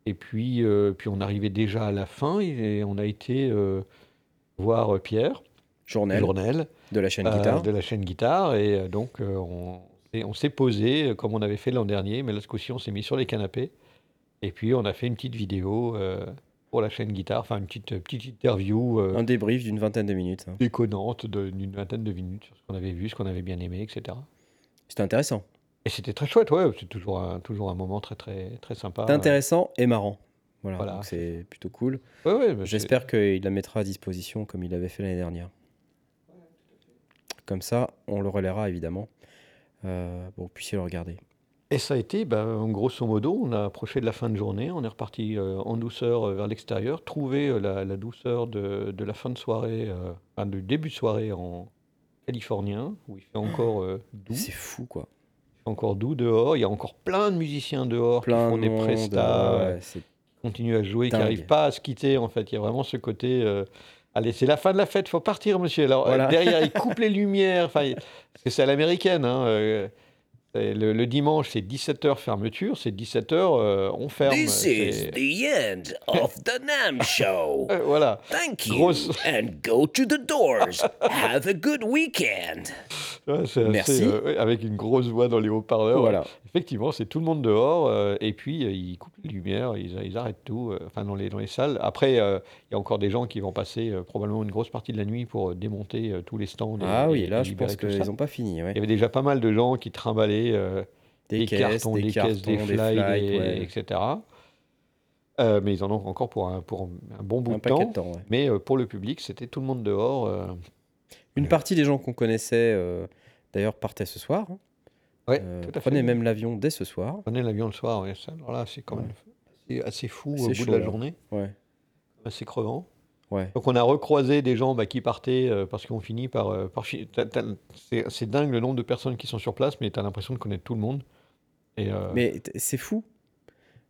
Et puis, euh, puis on arrivait déjà à la fin et on a été euh, voir Pierre Journal Journel de la chaîne euh, guitare. de la chaîne guitare. Et donc, on, s'est- on s'est posé comme on avait fait l'an dernier, mais là, ce coup-ci, on s'est mis sur les canapés. Et puis, on a fait une petite vidéo pour la chaîne guitare, enfin, une petite, petite interview Un débrief d'une vingtaine de minutes. hein. déconnante de- d'une vingtaine de minutes sur ce qu'on avait vu, ce qu'on avait bien aimé, etc. C'était intéressant. Et c'était très chouette, ouais, c'est toujours un, toujours un moment très, très, très sympa. Intéressant et marrant. Voilà, c'est plutôt cool. Ouais, ouais, bah, J'espère qu'il la mettra à disposition comme il l'avait fait l'année dernière. Comme ça, on le relaiera évidemment. Euh, pour que vous puissiez le regarder. Et ça a été, ben, grosso modo, on a approché de la fin de journée, on est reparti euh, en douceur euh, vers l'extérieur, trouver euh, la, la douceur de, de la fin de soirée, enfin, du début de soirée en californien, où il fait encore doux, C'est fou quoi. Encore doux dehors, il y a encore plein de musiciens dehors Plein qui font de des monde, prestats, euh, euh, ouais, c'est- qui continuent à jouer, qui n'arrivent pas à se quitter, en fait, il y a vraiment ce côté... euh, Allez, c'est la fin de la fête, faut partir, monsieur. Alors, euh, derrière, ils coupent les lumières. Enfin, parce que c'est à l'américaine. hein, euh, le, le dimanche, c'est 17h fermeture. C'est 17h, on ferme. This c'est- is the end of the NAM show. Euh, voilà. Thank you. Grosse- And go to the doors. Have a good weekend. Ouais, c'est assez, Merci. euh, avec une grosse voix dans les haut-parleurs. Voilà. Effectivement, c'est tout le monde dehors. euh, et puis, euh, ils coupent les lumières, ils, ils arrêtent tout, enfin, dans les, dans les salles. Après, il y a encore des gens qui vont passer probablement une grosse partie de la nuit pour démonter tous les stands. et- Ah oui, et- là, et je pense qu'ils n'ont pas fini. ouais. Il y avait déjà pas mal de gens qui trimballaient Des, cartons, des des, caisses, des flights, etc. Euh, mais ils en ont encore pour un, pour un bon bout Un de temps. de temps. ouais. Mais euh, pour le public, c'était tout le monde dehors. euh. Une partie des gens qu'on connaissait, euh, d'ailleurs, partaient ce soir. hein. Ouais, Euh, tout à fait. prenaient même l'avion dès ce soir. Prenez l'avion le soir, ouais, ça, alors là, c'est quand même assez, assez fou C'est au bout chaud, de la là. journée, Ouais. assez crevant. Ouais. Donc on a recroisé des gens bah, qui partaient euh, parce qu'on finit par... euh, par fi- t'as- t'as- c'est c'est dingue le nombre de personnes qui sont sur place, mais tu as l'impression de connaître tout le monde. Et, euh, Mais t- c'est fou.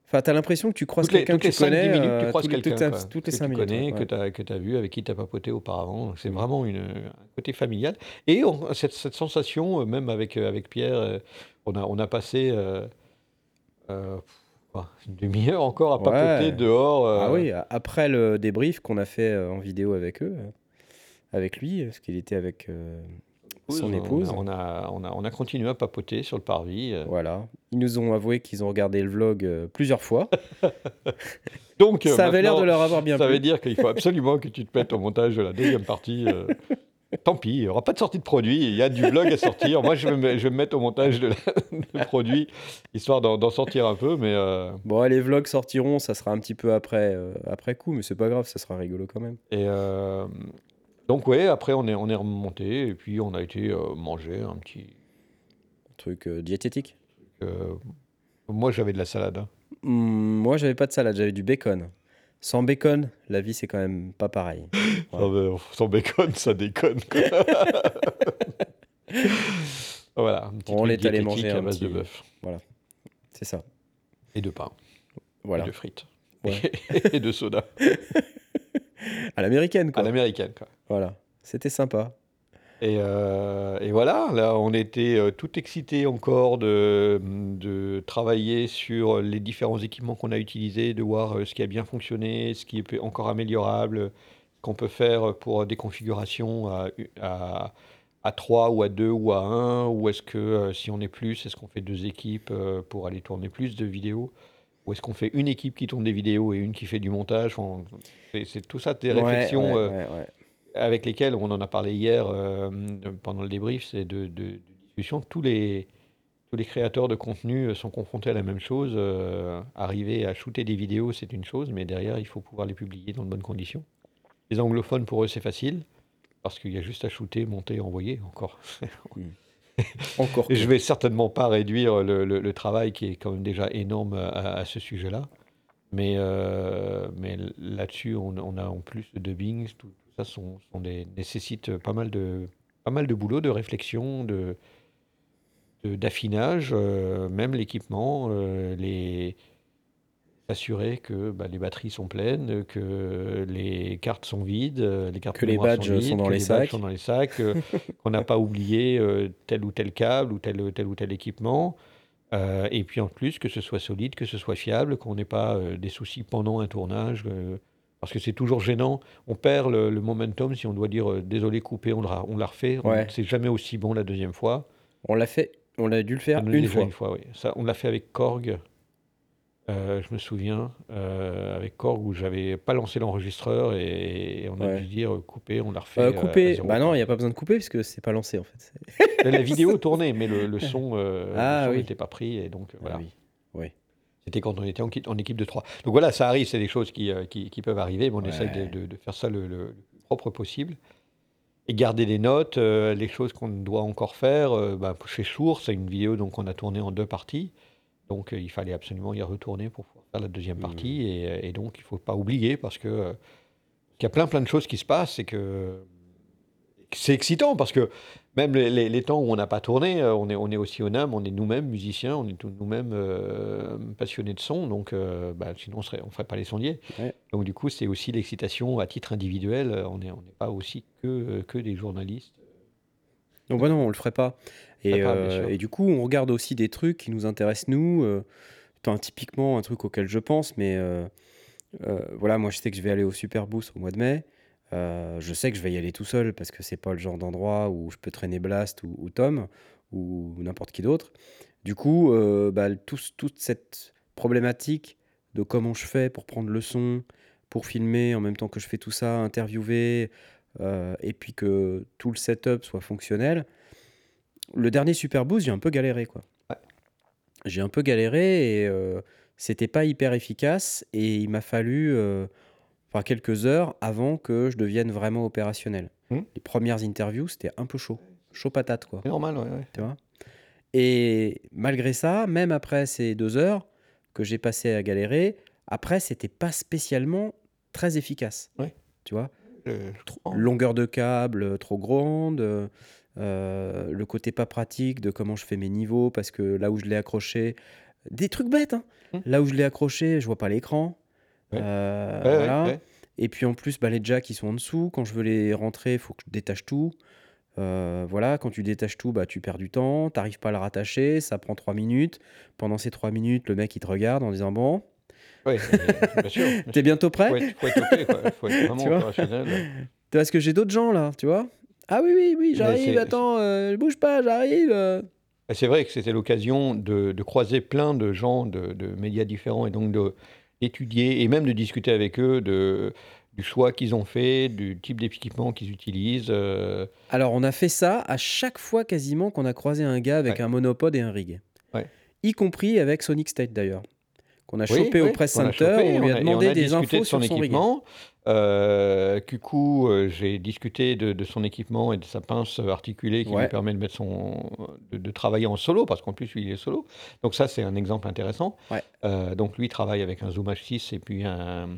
Enfin, t'as l'impression que tu croises quelqu'un que tu 5-10 connais. minutes, euh, tu croises quelqu'un toutes, quoi, toutes les que 5 tu minutes. connais, ouais, que tu as, vu, avec qui tu pas papoté auparavant. C'est Mm. vraiment une, un côté familial. Et on- cette, cette sensation, euh, même avec, euh, avec Pierre, on, a, on a passé euh, euh, une demi-heure encore à papoter Ouais. dehors. euh, Ah oui, après le débrief qu'on a fait en vidéo avec eux, avec lui, parce qu'il était avec son on a- épouse. On a, on, a, on a continué à papoter sur le parvis. euh. Voilà. Ils nous ont avoué qu'ils ont regardé le vlog euh, plusieurs fois. Donc, euh, Ça avait l'air de leur avoir bien Ça veut dire qu'il faut absolument que tu te mettes au montage de la deuxième partie. euh. Tant pis, il n'y aura pas de sortie de produit, il y a du vlog à sortir. Moi, je vais me, je vais me mettre au montage de, la, de produit, histoire d'en sortir un peu, mais euh, Bon, les vlogs sortiront, ça sera un petit peu après, euh, après coup, mais c'est pas grave, ça sera rigolo quand même. et donc ouais, après on est, on est remonté, et puis on a été euh, manger un petit... Truc euh, diététique? euh, moi, j'avais de la salade. hein. Hmm, moi, j'avais pas de salade, j'avais du bacon. Sans bacon, la vie, c'est quand même pas pareil. Ouais. Non, mais sans bacon, ça déconne. quoi. voilà, un petit On truc est allé diététique manger à un base de petit- bœuf C'est ça. et de pain Voilà. et de frites Ouais. et de soda À l'américaine, à quoi. l'américaine. quoi. Voilà. C'était sympa. Et, euh, et voilà, là, on était euh, tout excités encore de, de travailler sur les différents équipements qu'on a utilisés, de voir euh, ce qui a bien fonctionné, ce qui est encore améliorable, qu'on peut faire pour des configurations à, à, à 3 ou à 2 ou à 1, ou est-ce que si on est plus, est-ce qu'on fait deux équipes pour aller tourner plus de vidéos ou est-ce qu'on fait une équipe qui tourne des vidéos et une qui fait du montage On- C'est tout ça des Ouais, réflexions ouais, euh, ouais, avec lesquels on en a parlé hier euh, pendant le débrief, c'est de, de, de discussion. Tous les, tous les créateurs de contenu sont confrontés à la même chose. euh, arriver à shooter des vidéos, c'est une chose, mais derrière, il faut pouvoir les publier dans de bonnes conditions. Les anglophones, pour eux, c'est facile, parce qu'il y a juste à shooter, monter, envoyer encore. Encore. Je vais certainement pas réduire le, le- le travail qui est quand même déjà énorme à, à ce sujet-là. Mais, euh, mais là-dessus, on, on a en plus de dubbing, tout, tout ça sont, sont des, nécessite pas mal, de, pas mal de boulot, de réflexion, de, de- d'affinage, euh, même l'équipement, euh, les s'assurer que bah, les batteries sont pleines, que les cartes sont vides, euh, les cartes Que les badges sont vides, dans que les badges sacs. sont dans les sacs, euh, qu'on n'a pas oublié euh, tel ou tel câble ou tel, tel ou tel équipement. Euh, et puis en plus, que ce soit solide, que ce soit fiable, qu'on n'ait pas euh, des soucis pendant un tournage. parce que c'est toujours gênant. On perd le, le momentum si on doit dire désolé, coupé, on, on l'a refait. Ouais. C'est jamais aussi bon la deuxième fois. On l'a fait, on a dû le faire une fois. Une fois oui. Ça, on l'a fait avec Korg. Euh, je me souviens, euh, avec Korg, où j'avais pas lancé l'enregistreur et, et on a Ouais. dû dire euh, couper, on l'a refait. Euh, couper, bah non, il n'y a pas besoin de couper puisque c'est pas lancé en fait. La vidéo tournait, mais le, le son Ah, oui. n'était pas pris. Et donc, euh, voilà. Ah oui. Oui. C'était quand on était en, qui- en équipe de trois. Donc voilà, ça arrive, c'est des choses qui, qui, qui peuvent arriver, mais on Ouais. essaye de, de- de faire ça le, le- propre possible. Et garder des notes, les choses qu'on doit encore faire. bah, chez Chour, c'est une vidéo donc on a tourné en deux parties. Donc euh, il fallait absolument y retourner pour pouvoir faire la deuxième Mhm. partie. Et, et donc il ne faut pas oublier parce que euh, qu'il y a plein plein de choses qui se passent et que c'est excitant parce que même les, les- les temps où on n'a pas tourné, euh, on est, on est aussi au NAM, on est nous-mêmes musiciens, on est nous-mêmes euh, passionnés de son, donc euh, bah, sinon on ne ferait pas les sondiers. Ouais. Donc du coup, c'est aussi l'excitation à titre individuel, on n'est on n'est pas aussi que, que des journalistes. Donc bah non, on le ferait pas. Et, euh, et du coup, on regarde aussi des trucs qui nous intéressent nous. euh, enfin, typiquement, un truc auquel je pense, mais euh, voilà, moi je sais que je vais aller au Super Boost au mois de mai. Euh, je sais que je vais y aller tout seul parce que c'est pas le genre d'endroit où je peux traîner Blast ou, ou Tom ou n'importe qui d'autre. Du coup, euh, bah, toute cette problématique de comment je fais pour prendre le son, pour filmer en même temps que je fais tout ça, interviewer, euh, et puis que tout le setup soit fonctionnel. Le dernier Super Boost, j'ai un peu galéré, quoi. Ouais. J'ai un peu galéré et euh, c'était pas hyper efficace et il m'a fallu euh, enfin, quelques heures avant que je devienne vraiment opérationnel. Hmm. Les premières interviews, c'était un peu chaud. Chaud patate, quoi. C'est normal, ouais, ouais. Tu vois? Et malgré ça, même après ces deux heures que j'ai passé à galérer, après, c'était pas spécialement très efficace. Ouais. Tu vois? Euh, comprends. Longueur de câble euh, trop grande, euh, le côté pas pratique de comment je fais mes niveaux, parce que là où je l'ai accroché, des trucs bêtes, hein. Hmm. là où je l'ai accroché, je vois pas l'écran. Ouais. Euh, Ouais, voilà. ouais. Et puis en plus, bah, les jacks ils sont en dessous. Quand je veux les rentrer, il faut que je détache tout. Euh, voilà, quand tu détaches tout, bah, tu perds du temps. Tu n'arrives pas à le rattacher, ça prend trois minutes. Pendant ces trois minutes, le mec il te regarde en disant Bon, Ouais, bien sûr. t'es bientôt prêt? Faut être, faut être OK, quoi. Faut être vraiment Tu vois opérationnel. Parce que j'ai d'autres gens là, tu vois? Ah oui, oui, oui, j'arrive, attends, euh, bouge pas, j'arrive. euh. C'est vrai que c'était l'occasion de, de croiser plein de gens de, de médias différents et donc d'étudier et même de discuter avec eux de, du choix qu'ils ont fait, du type d'équipement qu'ils utilisent. euh, Alors, on a fait ça à chaque fois quasiment qu'on a croisé un gars avec Ouais. un monopode et un rig. Ouais. Y compris avec Sonic State d'ailleurs. Qu'on a Oui, chopé oui, au Press on a Center, chopé, on lui a- demandé on a des infos de son sur son rig. Euh, Cucou, euh, j'ai discuté de, de son équipement et de sa pince articulée qui Ouais. lui permet de, mettre son, de, de travailler en solo, parce qu'en plus, lui, il est solo. Donc ça, c'est un exemple intéressant. Ouais. Euh, donc lui, il travaille avec un Zoom H6 et puis un,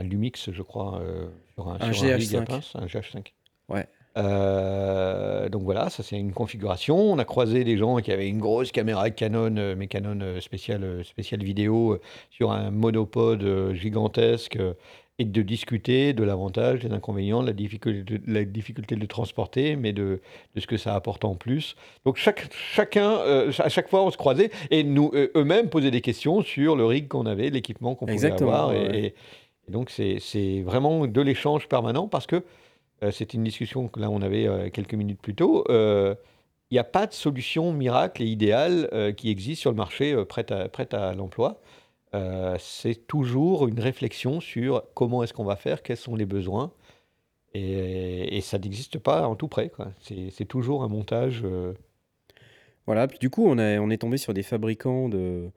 un Lumix, je crois, euh, sur un, Un sur rig à GH5. pince, un GH5. Ouais. Euh, donc voilà, ça c'est une configuration. On a croisé des gens qui avaient une grosse caméra Canon, euh, mais Canon euh, spéciale, spéciale vidéo, sur un monopode gigantesque, et de discuter de l'avantage, des inconvénients, de la difficulté, de, la difficulté de le transporter, mais de, de ce que ça apporte en plus. Donc chaque, chacun, euh, à chaque fois, on se croisait et nous euh, eux-mêmes posaient des questions sur le rig qu'on avait, l'équipement qu'on pouvait avoir. et- ouais, ouais. et, et donc c'est vraiment de l'échange permanent parce que euh, c'était une discussion que là on avait euh, quelques minutes plus tôt. euh, Il n'y a pas de solution miracle et idéale euh, qui existe sur le marché euh, prête à, prête à l'emploi. Euh, c'est toujours une réflexion sur comment est-ce qu'on va faire, quels sont les besoins. Et, et ça n'existe pas en tout près. C'est c'est toujours un montage. euh, Voilà, puis du coup, on, a, on est tombé sur des fabricants de,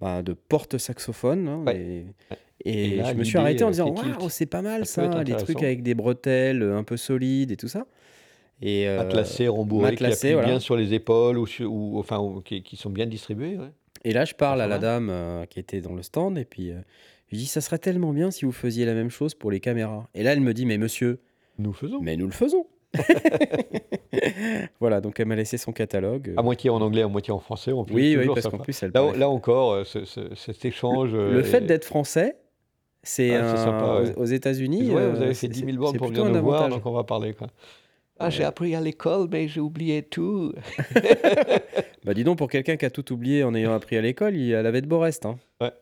bah, de porte-saxophones. hein, Ouais. Et et là, je me suis arrêté en euh, disant Waouh, c'est pas mal ça ça, les trucs avec des bretelles euh, un peu solides et tout ça. Et, euh, qui voilà. bien sur les épaules ou, enfin, ou qui, qui sont bien distribués. ouais. Et là, je parle à la dame euh, qui était dans le stand et puis euh, je lui dis ça serait tellement bien si vous faisiez la même chose pour les caméras. Et là, elle me dit mais monsieur, Nous faisons. mais nous le faisons. voilà, donc elle m'a laissé son catalogue. À moitié en anglais, à moitié en français. En plus, oui, oui, parce qu'en plus elle Là, là encore, ce- ce- cet échange. Le fait d'être français, c'est Ah, ouais. aux, États-Unis. Ouais, euh, vous avez fait 10 c'est- 000 bornes pour venir nous voir, donc on va parler. Quoi. Ah, j'ai appris à l'école, mais j'ai oublié tout. Bah dis donc, pour quelqu'un qui a tout oublié en ayant appris à l'école, il elle avait de beaux restes. Hein. Ouais.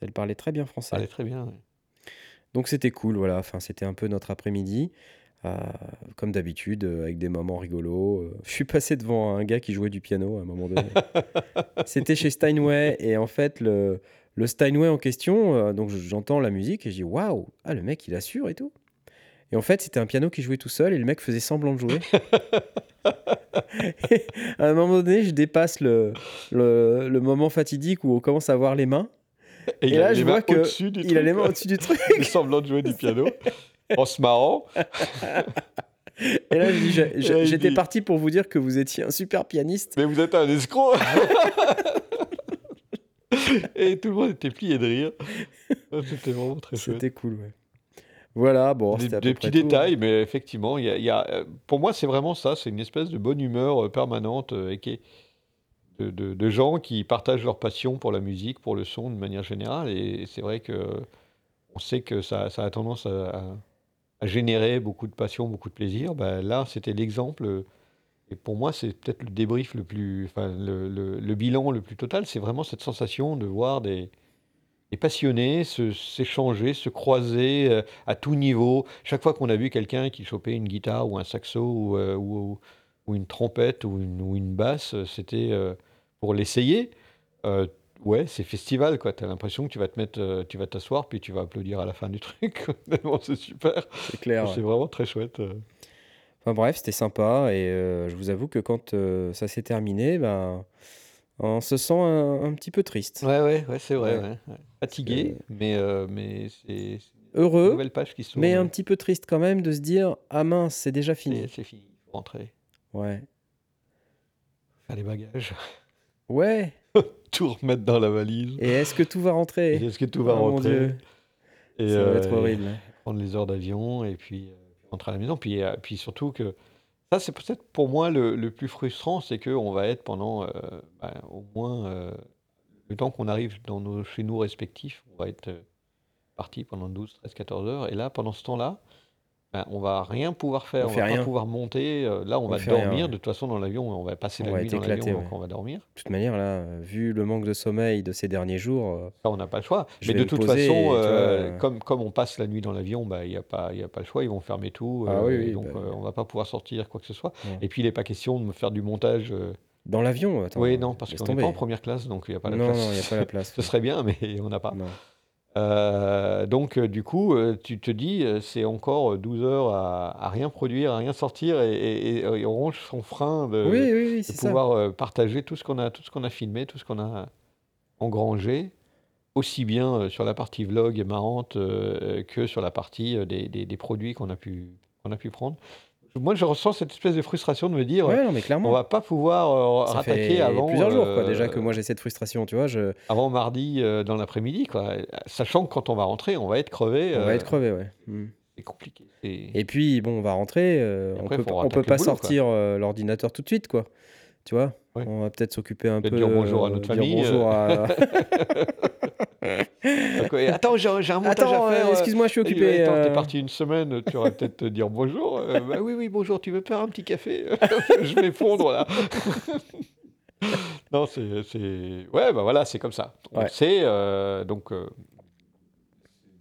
Elle parlait très bien français. Ça allait très bien. ouais. Donc c'était cool, voilà. Enfin, c'était un peu notre après-midi, euh, comme d'habitude, euh, avec des moments rigolos. Euh, Je suis passé devant un gars qui jouait du piano à un moment donné. c'était chez Steinway et en fait le, le Steinway en question, euh, donc j'entends la musique et je dis waouh, ah le mec il assure et tout. Et en fait c'était un piano qui jouait tout seul et le mec faisait semblant de jouer. À un moment donné, je dépasse le, le, le moment fatidique où on commence à voir les mains. Et, là, je vois que il a les mains au-dessus du truc. Il semblant de jouer du piano en se marrant. Et là, j'étais parti pour vous dire que vous étiez un super pianiste. Mais vous êtes un escroc Et tout le monde était plié de rire. C'était vraiment très chouette. C'était cool, ouais. Voilà, bon, Des, à des peu près petits tout, hein. détails, mais effectivement, y a, il y a, euh, pour moi, c'est vraiment ça. C'est une espèce de bonne humeur euh, permanente euh, et qui est- de, de- de gens qui partagent leur passion pour la musique, pour le son de manière générale. Et c'est vrai que on sait que ça, ça a tendance à, à- à générer beaucoup de passion, beaucoup de plaisir. Ben, là, c'était l'exemple. Et pour moi, c'est peut-être le débrief le plus, enfin, le, le- le bilan le plus total. C'est vraiment cette sensation de voir des, les passionnés s'échanger, se croiser euh, à tout niveau. Chaque fois qu'on a vu quelqu'un qui chopait une guitare ou un saxo ou, euh, ou- ou une trompette ou une, ou une basse, c'était euh, pour l'essayer. Ouais, c'est festival, quoi. Tu as l'impression que tu vas te mettre, tu vas t'asseoir, puis tu vas applaudir à la fin du truc. C'est super. C'est clair. C'est vraiment très chouette. Enfin bref, c'était sympa et euh, je vous avoue que quand euh, ça s'est terminé, ben, on se sent un, un petit peu triste. Ouais, ouais, ouais, c'est vrai. Ouais. ouais, ouais. Fatigué, mais, euh, mais c'est c'est Heureux, nouvelle page qui s'ouvre. mais un petit peu triste quand même de se dire ah mince, c'est déjà fini. c'est fini, il faut rentrer, Ouais. faire les bagages, Ouais. tout remettre dans la valise. Et est-ce que tout va Et rentrer Est-ce que tout va Oh mon rentrer? Dieu, Et, ça va être horrible. prendre les heures d'avion et puis rentrer à la maison. Puis, euh, puis surtout que ça, c'est peut-être pour moi le, le plus frustrant, c'est qu'on va être pendant euh, ben, au moins euh, le temps qu'on arrive dans nos, chez nous respectifs, on va être parti pendant 12, 13, 14 heures. Et là, pendant ce temps-là, ben, on va rien pouvoir faire, On va rien. pas pouvoir monter. euh, là, on, On va rien, dormir. ouais. De toute façon, dans l'avion, on va passer On la va nuit dans l'avion, éclaté, donc ouais. on va dormir. De toute manière, là, vu le manque de sommeil de ces derniers jours, euh, Ça, on n'a pas le choix. Mais de toute et, façon, vois, euh, comme, comme on passe la nuit dans l'avion, bah, il n'y a, pas- il y a pas le choix. Ils vont fermer tout. Ah euh, oui, donc, bah. euh, on va pas pouvoir sortir quoi que ce soit. Et puis, il n'est pas question de me faire du montage. dans l'avion, attends, oui, non, parce qu'on n'est pas en première classe, donc il n'y a pas la non, place. non, il n'y a pas la place. Ce serait bien, mais on n'a pas. Non. Euh, donc, euh, du coup, euh, tu te dis, c'est encore 12 heures à, à rien produire, à rien sortir, et, et- et- et on range son frein de, Oui, oui, oui, de c'est ça. pouvoir partager tout ce qu'on a, tout ce qu'on a filmé, tout ce qu'on a engrangé, aussi bien sur la partie vlog marrante euh, que sur la partie des, des- des produits qu'on a pu qu'on a pu prendre. Moi, je ressens cette espèce de frustration de me dire, Ouais, non, mais on va pas pouvoir euh, Ça rattaquer fait avant plusieurs jours, quoi, euh, déjà que moi j'ai cette frustration, tu vois. Je... avant mardi euh, dans l'après-midi, quoi. Sachant que quand on va rentrer, on va être crevé. On va euh, être crevé, ouais. Mm. C'est compliqué. Et puis, bon, on va rentrer, euh, on peut, on peut pas boulot, sortir euh, l'ordinateur tout de suite, quoi. Tu vois On va peut-être s'occuper un Peut-être peu. dire bonjour à euh, notre dire famille, bonjour à. Donc, ouais, Attends, j'ai un montage Attends, à faire. euh, euh, excuse-moi, je suis occupé. Attends, euh, t'es parti une semaine, tu aurais peut-être te dire bonjour. Euh, bah oui, oui, bonjour, tu veux faire un petit café? Je vais fondre là. non, c'est. c'est- Ouais, bah voilà, c'est comme ça. On Ouais. sait. euh, donc, euh,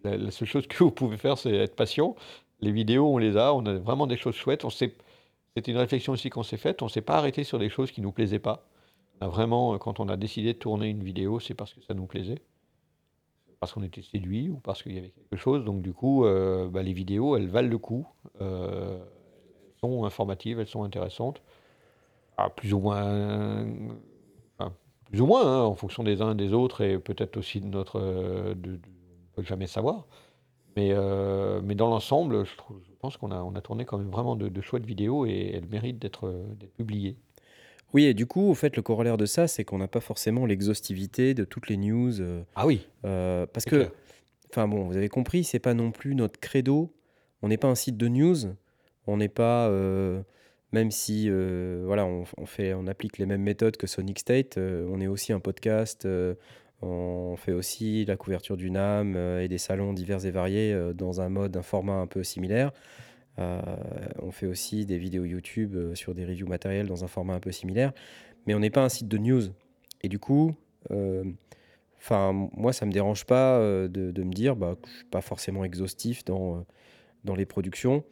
la, la seule chose que vous pouvez faire, c'est être patient. Les vidéos, on les a, on a vraiment des choses chouettes. On s'est- C'était une réflexion aussi qu'on s'est faite. On ne s'est pas arrêté sur des choses qui ne nous plaisaient pas. Vraiment, euh, quand on a décidé de tourner une vidéo, c'est parce que ça nous plaisait parce qu'on était séduit ou parce qu'il y avait quelque chose. Donc du coup, euh, bah, les vidéos, elles valent le coup. Euh, elles sont informatives, elles sont intéressantes. Ah, plus ou moins, plus ou moins, hein, en fonction des uns et des autres et peut-être aussi de notre, on peut jamais savoir. Mais, euh, mais dans l'ensemble, je, pense qu'on a, on a tourné quand même vraiment de, de chouettes vidéos et elles méritent d'être euh, d'être publiées. Oui, et du coup, au fait, le corollaire de ça, c'est qu'on n'a pas forcément l'exhaustivité de toutes les news. euh, Ah oui, euh, parce que, enfin bon, vous avez compris, c'est pas non plus notre credo. On n'est pas un site de news. On n'est pas, euh, même si, voilà, on, on fait, on applique les mêmes méthodes que Sonic State. on est aussi un podcast. On fait aussi la couverture du NAM euh, et des salons divers et variés euh, dans un mode, un format un peu similaire. Euh, on fait aussi des vidéos YouTube sur des reviews matériels dans un format un peu similaire. Mais on n'est pas un site de news. Et du coup, euh, moi, ça me dérange pas de, de me dire bah, que je suis pas forcément exhaustif dans, dans les productions.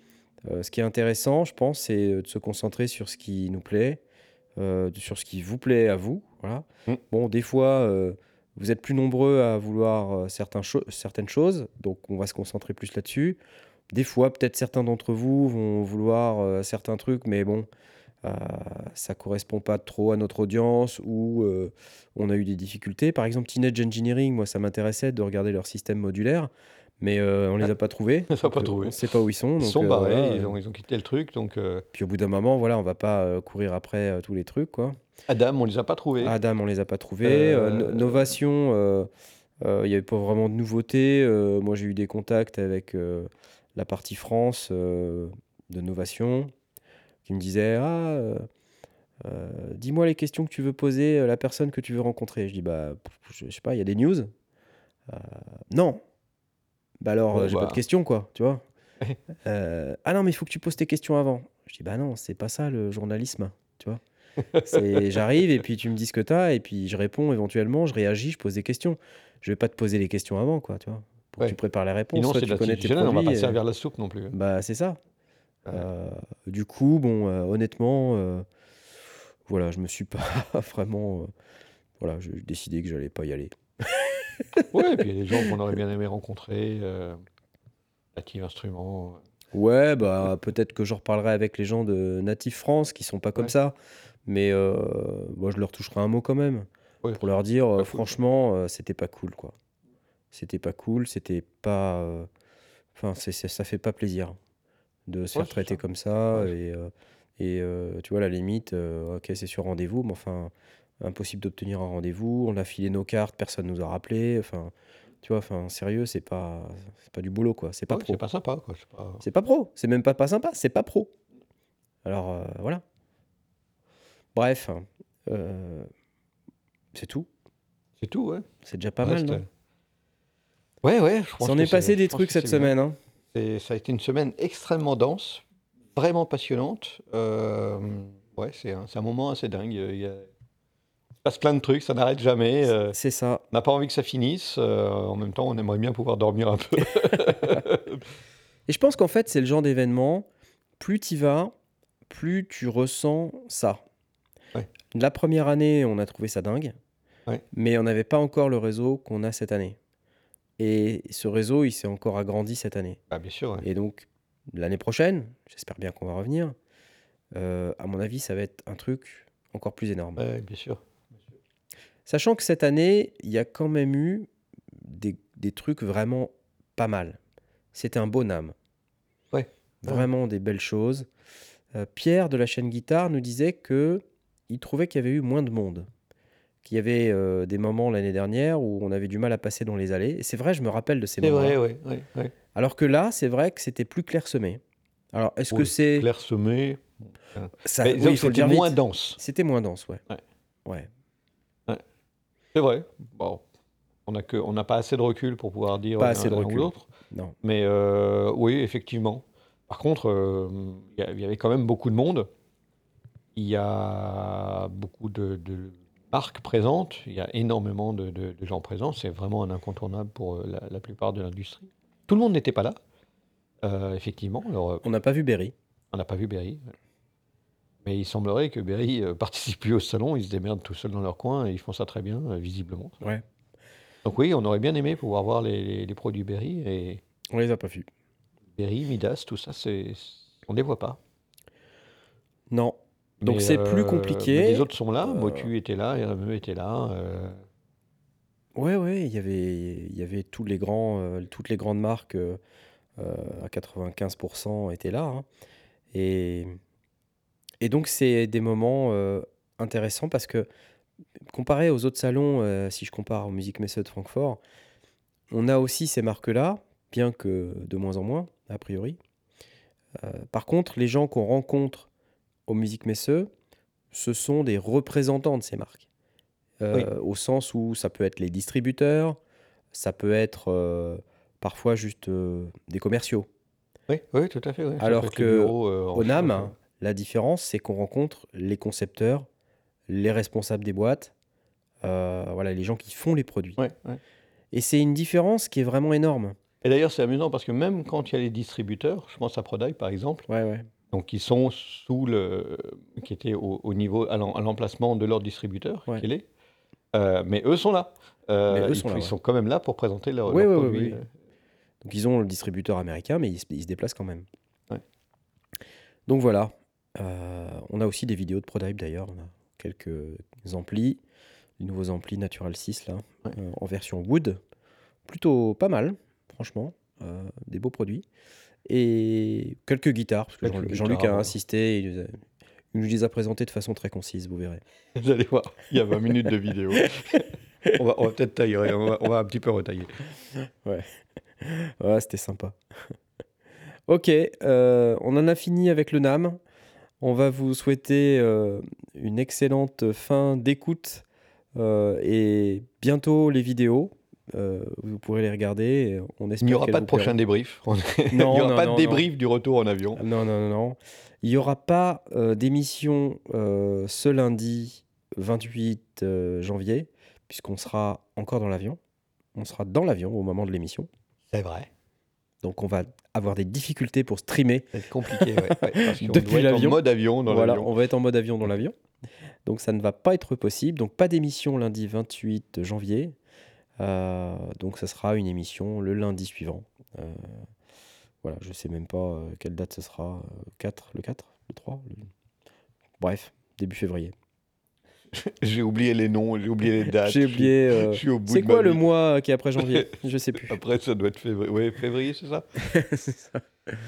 Euh, ce qui est intéressant, je pense, c'est de se concentrer sur ce qui nous plaît, euh, sur ce qui vous plaît à vous. Voilà. Mm. Bon, des fois, euh, vous êtes plus nombreux à vouloir euh, certaines choses, donc on va se concentrer plus là-dessus. Des fois, peut-être certains d'entre vous vont vouloir euh, certains trucs, mais bon, euh, ça correspond pas trop à notre audience ou euh, on a eu des difficultés. Par exemple, Teenage Engineering, moi, ça m'intéressait de regarder leur système modulaire, mais euh, on les a pas trouvés. On les a pas euh, trouvés. On sait pas où ils sont. Ils sont euh, barrés, voilà, ils, ont, ils ont quitté le truc. Donc euh, Puis au bout d'un moment, voilà, on va pas courir après tous les trucs, quoi. Adam, on les a pas trouvés. Adam, on les a pas trouvés. No- Novation, il n'y avait pas vraiment de nouveautés. Moi, j'ai eu des contacts avec la partie France de Novation qui me disait Ah, dis-moi les questions que tu veux poser à la personne que tu veux rencontrer. Je dis Bah, je, je sais pas, il y a des news Non. Bah alors, Bon, euh, j'ai bah. pas de questions, quoi, tu vois. Euh, ah non, mais il faut que tu poses tes questions avant. Je dis Bah non, c'est pas ça le journalisme, tu vois. J'arrive et puis tu me dis ce que t'as et puis je réponds éventuellement, je réagis, je pose des questions. Je vais pas te poser les questions avant, quoi, tu vois. Pour Ouais. que tu prépares les réponses. Sinon, Toi, c'est tu de la connais tes institutionnelle, on va produits. pas et- servir la soupe non plus. Bah, c'est ça. Ouais. Euh, du coup, bon, euh, honnêtement, voilà, je me suis pas vraiment. voilà, j'ai décidé que j'allais pas y aller. Ouais, et puis il y a des gens qu'on aurait bien aimé rencontrer. Euh, Native Instruments. Ouais, bah, peut-être que je reparlerai avec les gens de Native France qui sont pas comme Ouais. ça. Mais euh, moi, je leur toucherai un mot quand même. Ouais. Pour leur dire, euh, Pas cool. franchement, euh, c'était pas cool, quoi. C'était pas cool, c'était pas. euh, Enfin, c'est, ça fait pas plaisir de se Ouais, faire traiter ça. comme ça. Et, euh, et euh, tu vois, la limite, euh, ok, c'est sur rendez-vous, mais enfin, impossible d'obtenir un rendez-vous. On a filé nos cartes, personne nous a rappelé. Enfin, tu vois, enfin, sérieux, c'est pas, c'est pas du boulot, quoi. C'est pas Ouais, pro. c'est pas sympa, quoi. C'est pas... C'est pas pro. C'est même pas, pas sympa, c'est pas pro. Alors, euh, voilà. Bref, euh, c'est tout. C'est tout, ouais. C'est déjà pas mal, non Ouais, ouais. Je pense S'en est passé des trucs cette semaine. Hein. C'est- Ça a été une semaine extrêmement dense, vraiment passionnante. Euh, ouais, c'est un, c'est un moment assez dingue. Il, y a- passe plein de trucs, ça n'arrête jamais. euh, C'est ça. on n'a pas envie que ça finisse. euh, en même temps, on aimerait bien pouvoir dormir un peu. Et je pense qu'en fait, c'est le genre d'événement, plus tu vas, plus tu ressens ça. Ouais. La première année, on a trouvé ça dingue, Ouais. mais on n'avait pas encore le réseau qu'on a cette année. Et ce réseau, il s'est encore agrandi cette année. Ah, bien sûr, ouais. Et donc, l'année prochaine, j'espère bien qu'on va revenir, euh, à mon avis, ça va être un truc encore plus énorme. Bien sûr. Sachant que cette année, il y a quand même eu des, des trucs vraiment pas mal. C'était un bon âme. Ouais. Vraiment des belles choses. Euh, Pierre de la chaîne Guitare nous disait que il trouvait qu'il y avait eu moins de monde. Qu'il y avait euh, des moments l'année dernière où on avait du mal à passer dans les allées. Et c'est vrai, je me rappelle de ces C'est moments. vrai, ouais, ouais, ouais. Alors que là, c'est vrai que c'était plus clairsemé. Alors, est-ce que Oui, c'est. Clairsemé. Ça, Mais oui, il faut le c'était dire moins dense. C'était moins dense, ouais. Ouais. C'est vrai. Bon, on n'a que, on n'a pas assez de recul pour pouvoir dire Pas l'un- assez de ou. Non. Mais euh, oui, effectivement. Par contre, euh, il y avait quand même beaucoup de monde. Il y a beaucoup de, de marques présentes. Il y a énormément de, de- de gens présents. C'est vraiment un incontournable pour euh, la, la plupart de l'industrie. Tout le monde n'était pas là, euh, effectivement. Alors, On n'a pas vu Berry. on n'a pas vu Berry. Mais il semblerait que Berry euh, participe plus au salon. Ils se démerdent tout seuls dans leur coin et ils font ça très bien, euh, visiblement. Ouais. Donc oui, on aurait bien aimé pouvoir voir les, les- les produits Berry. Et On les a pas vus. Berry, Midas, tout ça, c'est, on ne les voit pas. Non. Donc Mais, c'est plus euh, compliqué. mais les autres sont là. Euh, Motu était là, RME était là. euh, Ouais, ouais, il y avait, il y avait tous les grands, toutes les grandes marques à 95% étaient là. hein. Et, et donc, c'est des moments euh, intéressants parce que, comparé aux autres salons, euh, si je compare au Musique Messe de Francfort, on a aussi ces marques-là, bien que de moins en moins, a priori. Euh, par contre, les gens qu'on rencontre au Musique Messe, ce sont des représentants de ces marques. Au sens où ça peut être les distributeurs, ça peut être parfois juste des commerciaux. Oui, oui, tout à fait. Alors que Au NAM. La différence, c'est qu'on rencontre les concepteurs, les responsables des boîtes, euh, voilà, les gens qui font les produits. Ouais, ouais. Et c'est une différence qui est vraiment énorme. Et d'ailleurs, c'est amusant parce que même quand il y a les distributeurs, je pense à Prodai par exemple, Ouais, donc qui sont sous le, qui étaient au, au niveau, à l'em- à l'emplacement de leur distributeur, qu'il est, euh, mais eux sont là. Euh, eux ils, sont là, ils sont quand même là pour présenter leur, leurs produits. Donc ils ont le distributeur américain, mais ils se, ils se déplacent quand même. Donc voilà. Euh, on a aussi des vidéos de ProDype d'ailleurs. On a quelques amplis, les nouveaux amplis Natural 6 là, Ouais. euh, en version wood. Plutôt pas mal, franchement. Euh, des beaux produits. Et quelques guitares, parce que Jean- Jean-Luc a ouais. insisté. Il nous, a- il nous les a présentées de façon très concise, vous verrez. Vous allez voir, il y a 20 minutes de vidéo. on va, peut-être tailler, on va, on va un petit peu retailler. Ouais, c'était sympa. ok, on en a fini avec le NAM. On va vous souhaiter euh, une excellente fin d'écoute euh, et bientôt les vidéos. Euh, vous pourrez les regarder. On Il n'y aura pas de prochain débrief. On- il n'y Non, aura non, pas non, de débrief du retour en avion. Non, non, non, non. Il n'y aura pas d'émission ce lundi 28 euh, janvier, puisqu'on sera encore dans l'avion. On sera dans l'avion au moment de l'émission. C'est vrai. Donc on va avoir des difficultés pour streamer. Être compliqué, ouais, ouais, parce qu'on Depuis doit être en mode avion dans voilà, l'avion. on va être en mode avion dans l'avion. Donc ça ne va pas être possible. Donc pas d'émission lundi 28 janvier. Euh, donc ça sera une émission le lundi suivant. Euh, voilà, je sais même pas euh, quelle date ce sera. euh, 4, le 4, le 3 le- Bref, début février. J'ai oublié les noms, j'ai oublié les dates. J'ai oublié. euh, c'est quoi le vie. mois qui est après janvier Je sais plus. Après, ça doit être février. Oui, février, c'est ça ça.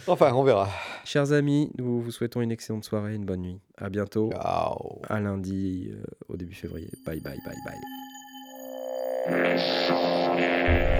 Enfin, on verra. Chers amis, nous vous souhaitons une excellente soirée, une bonne nuit. À bientôt. Ciao. À lundi euh, au début février. Bye bye bye bye.